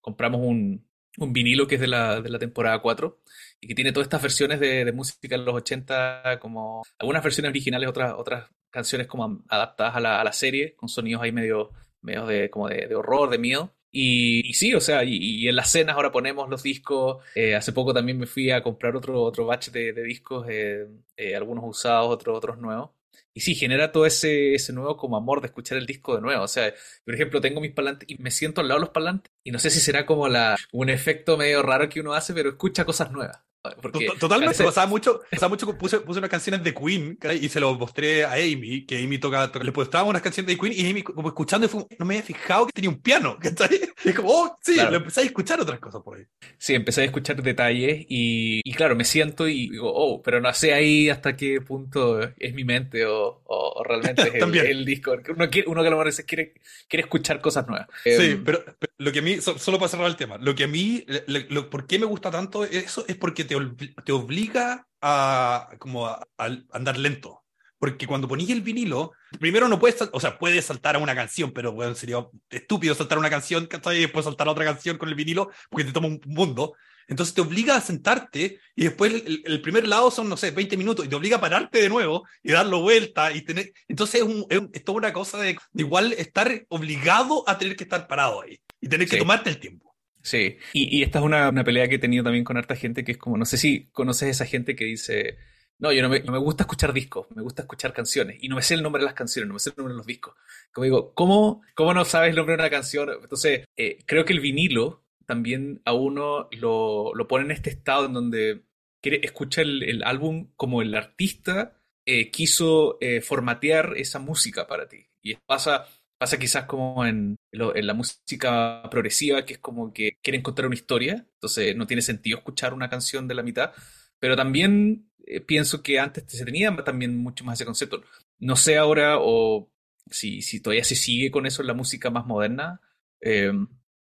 compramos un, un, vinilo que es de la, de la, temporada 4 y que tiene todas estas versiones de, de, música de los 80, como algunas versiones originales, otras, otras canciones como adaptadas a la, a la serie, con sonidos ahí medio, medio de, como de, de horror, de miedo. Y, sí, o sea, y, en las cenas ahora ponemos los discos. Eh, hace poco también me fui a comprar otro, otro batch de, de discos, eh, eh, algunos usados, otros, otros nuevos. Y sí, genera todo ese, ese nuevo como amor de escuchar el disco de nuevo. O sea, por ejemplo, tengo mis parlantes y me siento al lado de los parlantes y no sé si será como la, un efecto medio raro que uno hace, pero escucha cosas nuevas. Porque Totalmente, pasaba mucho, pasaba mucho puse, puse unas canciones de Queen y se lo mostré a Amy, que Amy toca, le postaba unas canciones de Queen y Amy como escuchando y fue, no me había fijado que tenía un piano, ¿cachai? Y como, oh, sí, claro. lo empecé a escuchar otras cosas por ahí. Sí, empecé a escuchar detalles y, y claro, me siento y digo, oh, pero no sé ahí hasta qué punto es mi mente o, o realmente es el, el, disco. Uno, quiere, uno que a lo mejor quiere, quiere escuchar cosas nuevas. Sí, um, pero, lo que a mí, solo para cerrar el tema, lo que a mí, lo, ¿por qué me gusta tanto eso? Es porque te, te obliga a, como a, a andar lento. Porque cuando ponís el vinilo, primero no puedes, o sea, puedes saltar a una canción, pero bueno, sería estúpido saltar una canción y después saltar a otra canción con el vinilo, porque te toma un mundo. Entonces te obliga a sentarte y después el, primer lado son, no sé, 20 minutos y te obliga a pararte de nuevo y darlo vuelta y tener... Entonces es, es, toda una cosa de, igual estar obligado a tener que estar parado ahí y tener que tomarte el tiempo. Sí, y, esta es una, una, pelea que he tenido también con harta gente que es como, no sé si conoces esa gente que dice, no, yo no me, no me, gusta escuchar discos, me gusta escuchar canciones y no me sé el nombre de las canciones, no me sé el nombre de los discos. Como digo, ¿cómo, cómo no sabes el nombre de una canción? Entonces, eh, creo que el vinilo también a uno lo, lo, pone en este estado en donde quiere escuchar el, el álbum como el artista eh, quiso eh, formatear esa música para ti. Y pasa Pasa quizás como en, la música progresiva, que es como que quieren contar una historia, entonces no tiene sentido escuchar una canción de la mitad, pero también eh, pienso que antes se tenía también mucho más ese concepto. No sé ahora o si, si todavía se sigue con eso en la música más moderna, eh,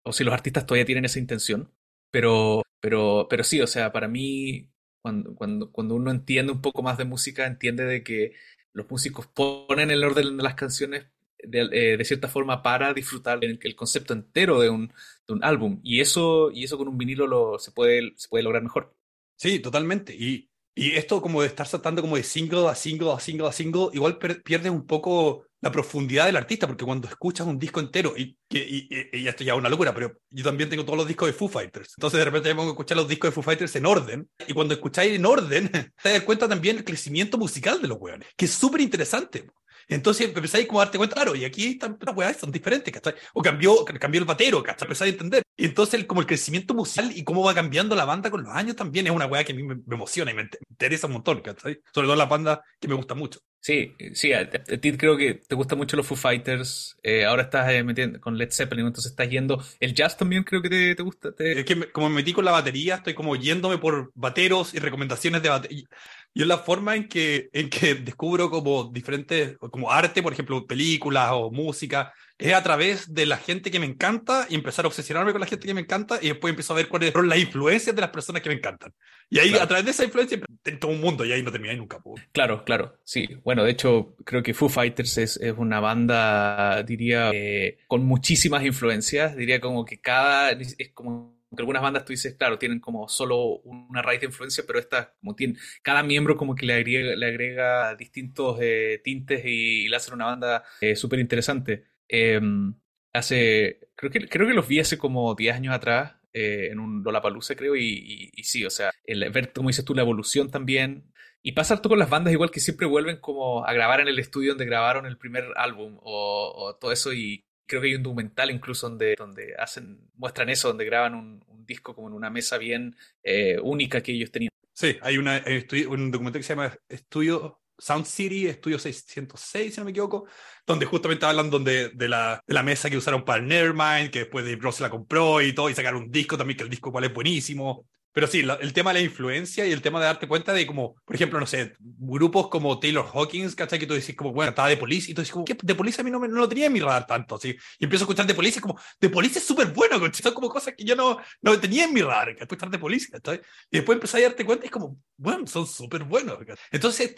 o si los artistas todavía tienen esa intención, pero, pero, pero sí, o sea, para mí, cuando, cuando, cuando uno entiende un poco más de música, entiende de que los músicos ponen el orden de las canciones de, eh, de, cierta forma para disfrutar el, el concepto entero de un, de un, álbum. Y eso, y eso con un vinilo lo, se, puede, se puede lograr mejor. Sí, totalmente. Y, y esto como de estar saltando como de single a single a single a single, igual pierde un poco la profundidad del artista, porque cuando escuchas un disco entero, y, y, y, esto ya es una locura, pero yo también tengo todos los discos de Foo Fighters, entonces de repente me pongo a escuchar los discos de Foo Fighters en orden, y cuando escucháis en orden, te das cuenta también el crecimiento musical de los weones, que es súper interesante. Entonces empezáis como a darte cuenta, claro, y aquí están las weas son diferentes, ¿cachai? O cambió, cambió el batero, ¿cachai? Empezáis a entender. Y entonces como el crecimiento musical y cómo va cambiando la banda con los años también es una wea que a mí me, emociona y me interesa un montón, ¿cachai? Sobre todo la banda que me gusta mucho. Sí, sí, a, ti creo que te gustan mucho los Foo Fighters, eh, ahora estás eh, metiendo con Led Zeppelin, entonces estás yendo, el jazz también creo que te, te gusta. Es que como me metí con la batería, estoy como yéndome por bateros y recomendaciones de batería. Y es la forma en que, en que descubro como diferentes, como arte, por ejemplo, películas o música, es a través de la gente que me encanta y empezar a obsesionarme con la gente que me encanta y después empiezo a ver cuáles son las influencias de las personas que me encantan. Y ahí, a través de esa influencia, en todo un mundo y ahí no termináis nunca. Claro, claro, sí. Bueno, de hecho, creo que Foo Fighters es, es una banda, diría, eh, con muchísimas influencias. Diría como que cada, es como aunque algunas bandas tú dices, claro, tienen como solo una raíz de influencia, pero esta, como tiene, cada miembro como que le agrega, le agrega distintos eh, tintes y, le hacen una banda eh, súper interesante. Em, hace, creo que, creo que los vi hace como 10 años atrás, eh, en un Lollapalooza creo, y, y, sí, o sea, el, ver, como dices tú, la evolución también. Y pasa harto con las bandas igual que siempre vuelven como a grabar en el estudio donde grabaron el primer álbum o, o todo eso y creo que hay un documental incluso donde, donde hacen, muestran eso, donde graban un, disco como en una mesa bien eh, única que ellos tenían. Sí, hay una, un documental que se llama Estudio Sound City, Estudio 606, si no me equivoco, donde justamente hablan donde, de, la, de la mesa que usaron para el Nevermind, que después de Ross la compró y todo, y sacaron un disco también, que el disco cual es buenísimo. Pero sí, el tema de la influencia y el tema de darte cuenta de como, por ejemplo, no sé, grupos como Taylor Hawkins, ¿cachai? Que tú decís como, bueno, estaba de Police, y tú dices como, ¿qué? De Police a mí no, no lo tenía en mi radar tanto, así. Y empiezo a escuchar de Police como, de Police es súper bueno, ¿cachai? Son como cosas que yo no, no tenía en mi radar, ¿cachai? Escuchar de Police, ¿cachai? Y después empecé a darte cuenta y es como, bueno, son súper buenos, ¿cachai? Entonces,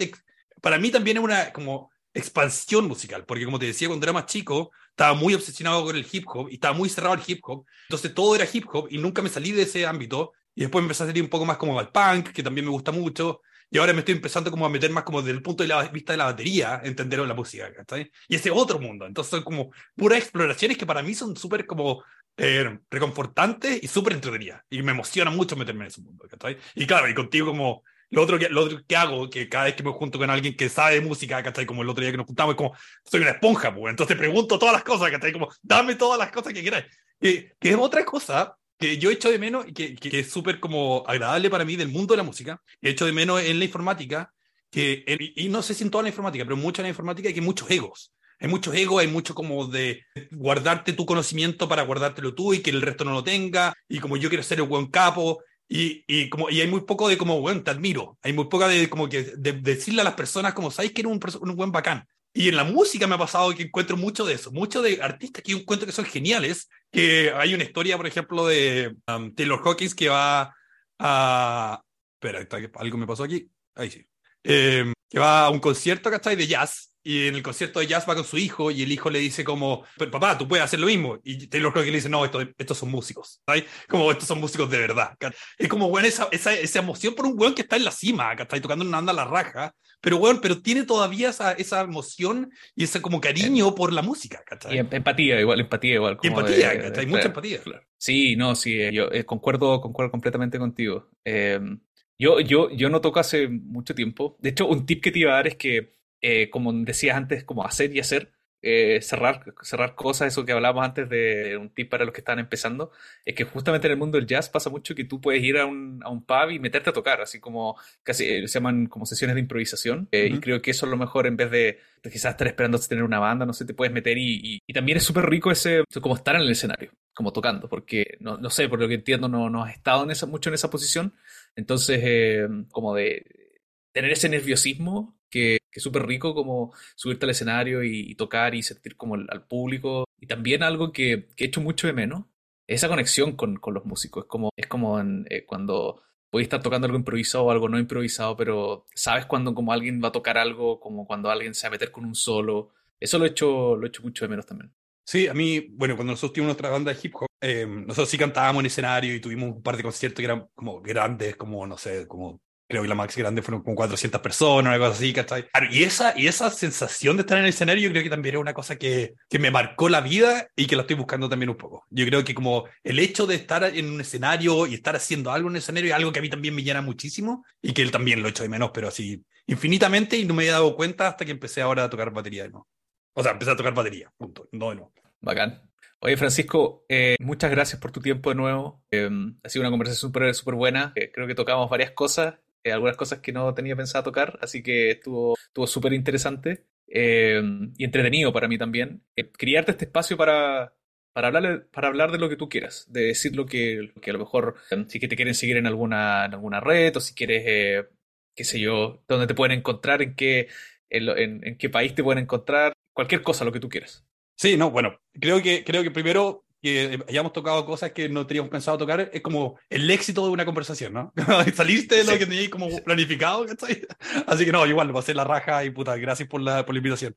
para mí también es una, como, expansión musical, porque como te decía, cuando era más chico, estaba muy obsesionado con el hip hop y estaba muy cerrado al hip hop, entonces todo era hip hop y nunca me salí de ese ámbito y después empecé a salir un poco más como al punk, que también me gusta mucho. Y ahora me estoy empezando como a meter más como desde el punto de la vista de la batería, entender la música, ¿cachai? Y ese otro mundo. Entonces son como puras exploraciones que para mí son súper como eh, reconfortantes y súper entretenidas. Y me emociona mucho meterme en ese mundo, ¿cachai? Y claro, y contigo como lo otro, que, lo otro que hago, que cada vez que me junto con alguien que sabe música, ¿cachai? Como el otro día que nos juntamos, es como, soy una esponja, pues. Entonces pregunto todas las cosas, ¿cachai? Como, dame todas las cosas que quieras. Que, que es otra cosa que yo echo de menos que, que, es súper como agradable para mí del mundo de la música, echo de menos en la informática, que, y no sé si en toda la informática, pero mucho en la informática hay que muchos egos. Hay muchos egos, hay mucho como de guardarte tu conocimiento para guardártelo tú y que el resto no lo tenga, y como yo quiero ser el buen capo, y, y, como, y hay muy poco de como, bueno, te admiro, hay muy poca de como que de, decirle a las personas como, sabes que eres un, un buen bacán. Y en la música me ha pasado que encuentro mucho de eso, mucho de artistas que yo encuentro que son geniales, que hay una historia, por ejemplo, de um, Taylor Hawkins que va a... Espera, algo me pasó aquí. Ahí sí. Em, que va a un concierto, ¿cachai? De jazz. Y en el concierto de jazz va con su hijo y el hijo le dice como, papá, tú puedes hacer lo mismo. Y Taylor que le dice, no, esto, estos son músicos, ¿sabes? Como estos son músicos de verdad. Es como, bueno, esa, esa, esa emoción por un weón que está en la cima, que está tocando una anda a la raja, pero bueno, pero tiene todavía esa, esa emoción y ese como cariño por la música, ¿cachai? Y em, empatía igual, empatía igual. y empatía, de, Mucha empatía. Sí, no, sí, eh, yo eh, concuerdo, concuerdo completamente contigo. Em, yo, yo, yo no toco hace mucho tiempo. De hecho, un tip que te iba a dar es que eh, como decías antes, como hacer y hacer, eh, cerrar, cerrar cosas, eso que hablábamos antes de un tip para los que están empezando, es que justamente en el mundo del jazz pasa mucho que tú puedes ir a un, a un pub y meterte a tocar, así como casi eh, se llaman como sesiones de improvisación, y creo que eso es lo mejor en vez de, quizás estar esperando a tener una banda, no sé, te puedes meter y, y, también es súper rico ese, como estar en el escenario, como tocando, porque no, no sé, por lo que entiendo no, no has estado en esa, mucho en esa posición, entonces como de tener ese nerviosismo que, es súper rico como subirte al escenario y, tocar y sentir como al público. Y también algo que, que, he hecho mucho de menos, esa conexión con, con los músicos. Es como, es como eh, cuando podéis estar tocando algo improvisado o algo no improvisado, pero sabes cuando como alguien va a tocar algo, como cuando alguien se va a meter con un solo. Eso lo he hecho, lo he hecho mucho de menos también. Sí, a mí, bueno, cuando nosotros tuvimos nuestra banda de hip hop, eh, nosotros sí cantábamos en escenario y tuvimos un par de conciertos que eran como grandes, como, no sé, como creo que la más grande fueron como 400 personas, algo así, ¿cachai? Y esa, y esa sensación de estar en el escenario yo creo que también es una cosa que, que me marcó la vida y que la estoy buscando también un poco. Yo creo que como el hecho de estar en un escenario y estar haciendo algo en el escenario es algo que a mí también me llena muchísimo y que él también lo echo de menos, pero así infinitamente y no me he dado cuenta hasta que empecé ahora a tocar batería de nuevo. O sea, empecé a tocar batería, punto, no de nuevo. Bacán. Oye, Francisco, eh, muchas gracias por tu tiempo de nuevo. Eh, ha sido una conversación súper super buena. Eh, creo que tocamos varias cosas eh, algunas cosas que no tenía pensado tocar, así que estuvo estuvo súper interesante eh, y entretenido para mí también. Eh, criarte este espacio para, para, hablar, para hablar de lo que tú quieras, de decir lo que, que a lo mejor, si que te quieren seguir en alguna, en alguna red o si quieres, qué sé yo, dónde te pueden encontrar, en qué, en qué país te pueden encontrar, cualquier cosa, lo que tú quieras. Sí, no, bueno, creo que, creo que primero que hayamos tocado cosas que no teníamos pensado tocar, es como el éxito de una conversación, ¿no? Saliste de lo que tenías como planificado, ¿cachai? Así que no, igual, va a ser la raja y puta, gracias por la, por la invitación.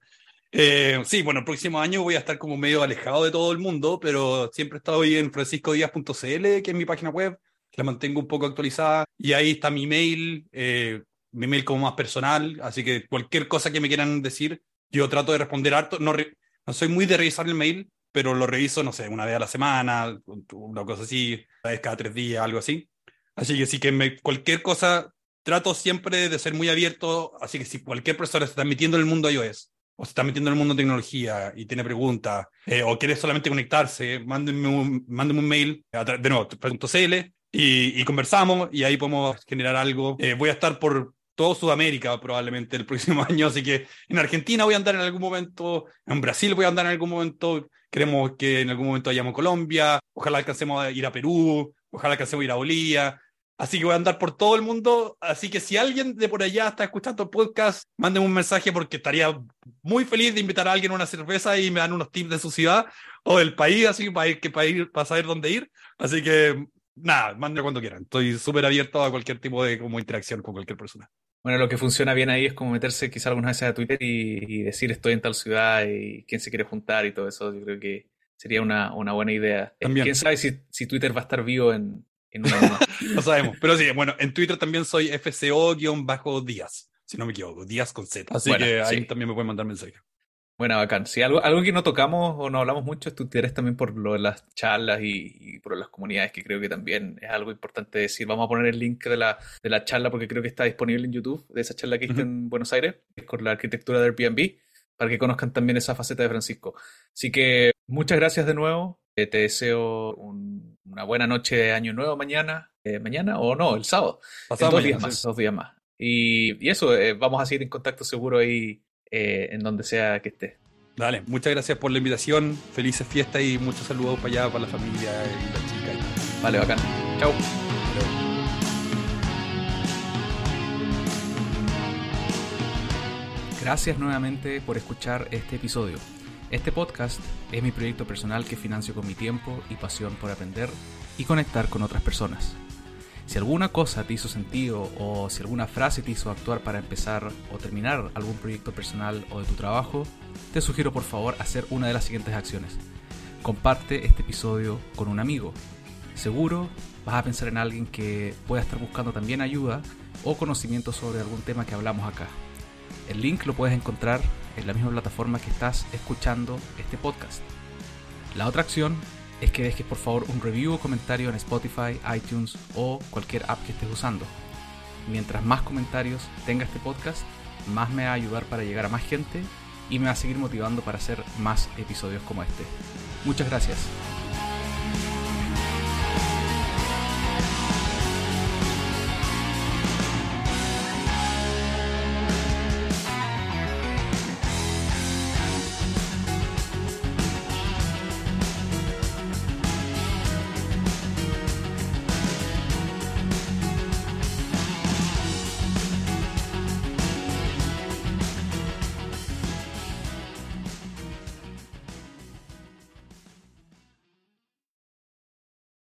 Eh, sí, bueno, el próximo año voy a estar como medio alejado de todo el mundo, pero siempre he estado ahí en franciscodias.cl, que es mi página web, la mantengo un poco actualizada, y ahí está mi mail, eh, mi mail como más personal, así que cualquier cosa que me quieran decir, yo trato de responder harto, no, no soy muy de revisar el mail, pero lo reviso, no sé, una vez a la semana, una cosa así, una vez cada tres días, algo así. Así que sí que me, cualquier cosa, trato siempre de ser muy abierto, así que si cualquier persona se está metiendo en el mundo iOS, o se está metiendo en el mundo de tecnología y tiene preguntas, eh, o quiere solamente conectarse, mándenme un, mándenme un mail, de nuevo, .cl, y, y, conversamos, y ahí podemos generar algo. Eh, voy a estar por todo Sudamérica probablemente el próximo año, así que en Argentina voy a andar en algún momento, en Brasil voy a andar en algún momento, Queremos que en algún momento vayamos a Colombia, ojalá alcancemos a ir a Perú, ojalá alcancemos a ir a Bolivia. Así que voy a andar por todo el mundo. Así que si alguien de por allá está escuchando el podcast, mándenme un mensaje porque estaría muy feliz de invitar a alguien a una cerveza y me dan unos tips de su ciudad o del país, así para, ir, que para, ir, para saber dónde ir. Así que nada, mándenme cuando quieran. Estoy súper abierto a cualquier tipo de como, interacción con cualquier persona. Bueno, lo que funciona bien ahí es como meterse quizá algunas veces a Twitter y, decir estoy en tal ciudad y quién se quiere juntar y todo eso. Yo creo que sería una, una buena idea. Eh, quién sabe si, si, Twitter va a estar vivo en, en una No sabemos. Pero sí, bueno, en Twitter también soy FCO-Díaz, si no me equivoco, Díaz con Z. Así que ahí también me pueden mandar mensajes. Bueno, bacán. Si algo, algo que no tocamos o no hablamos mucho es tu interés también por lo de las charlas y, por las comunidades, que creo que también es algo importante decir. Vamos a poner el link de la, de la charla porque creo que está disponible en YouTube, de esa charla que hice en Buenos Aires, con la arquitectura del Airbnb, para que conozcan también esa faceta de Francisco. Así que muchas gracias de nuevo. Eh, te deseo una buena noche de Año Nuevo mañana. Eh, ¿Mañana o no? El sábado. dos días más. Dos días más. Y, eso, eh, vamos a seguir en contacto seguro ahí eh, en donde sea que esté. Dale, muchas gracias por la invitación, felices fiestas y muchos saludos para allá, para la familia y la chica. Vale, bacán. Chao. Gracias nuevamente por escuchar este episodio. Este podcast es mi proyecto personal que financio con mi tiempo y pasión por aprender y conectar con otras personas. Si alguna cosa te hizo sentido o si alguna frase te hizo actuar para empezar o terminar algún proyecto personal o de tu trabajo, te sugiero por favor hacer una de las siguientes acciones. Comparte este episodio con un amigo. Seguro vas a pensar en alguien que pueda estar buscando también ayuda o conocimiento sobre algún tema que hablamos acá. El link lo puedes encontrar en la misma plataforma que estás escuchando este podcast. La otra acción es que dejes por favor un review o comentario en Spotify, iTunes o cualquier app que estés usando. Mientras más comentarios tenga este podcast, más me va a ayudar para llegar a más gente y me va a seguir motivando para hacer más episodios como este. Muchas gracias.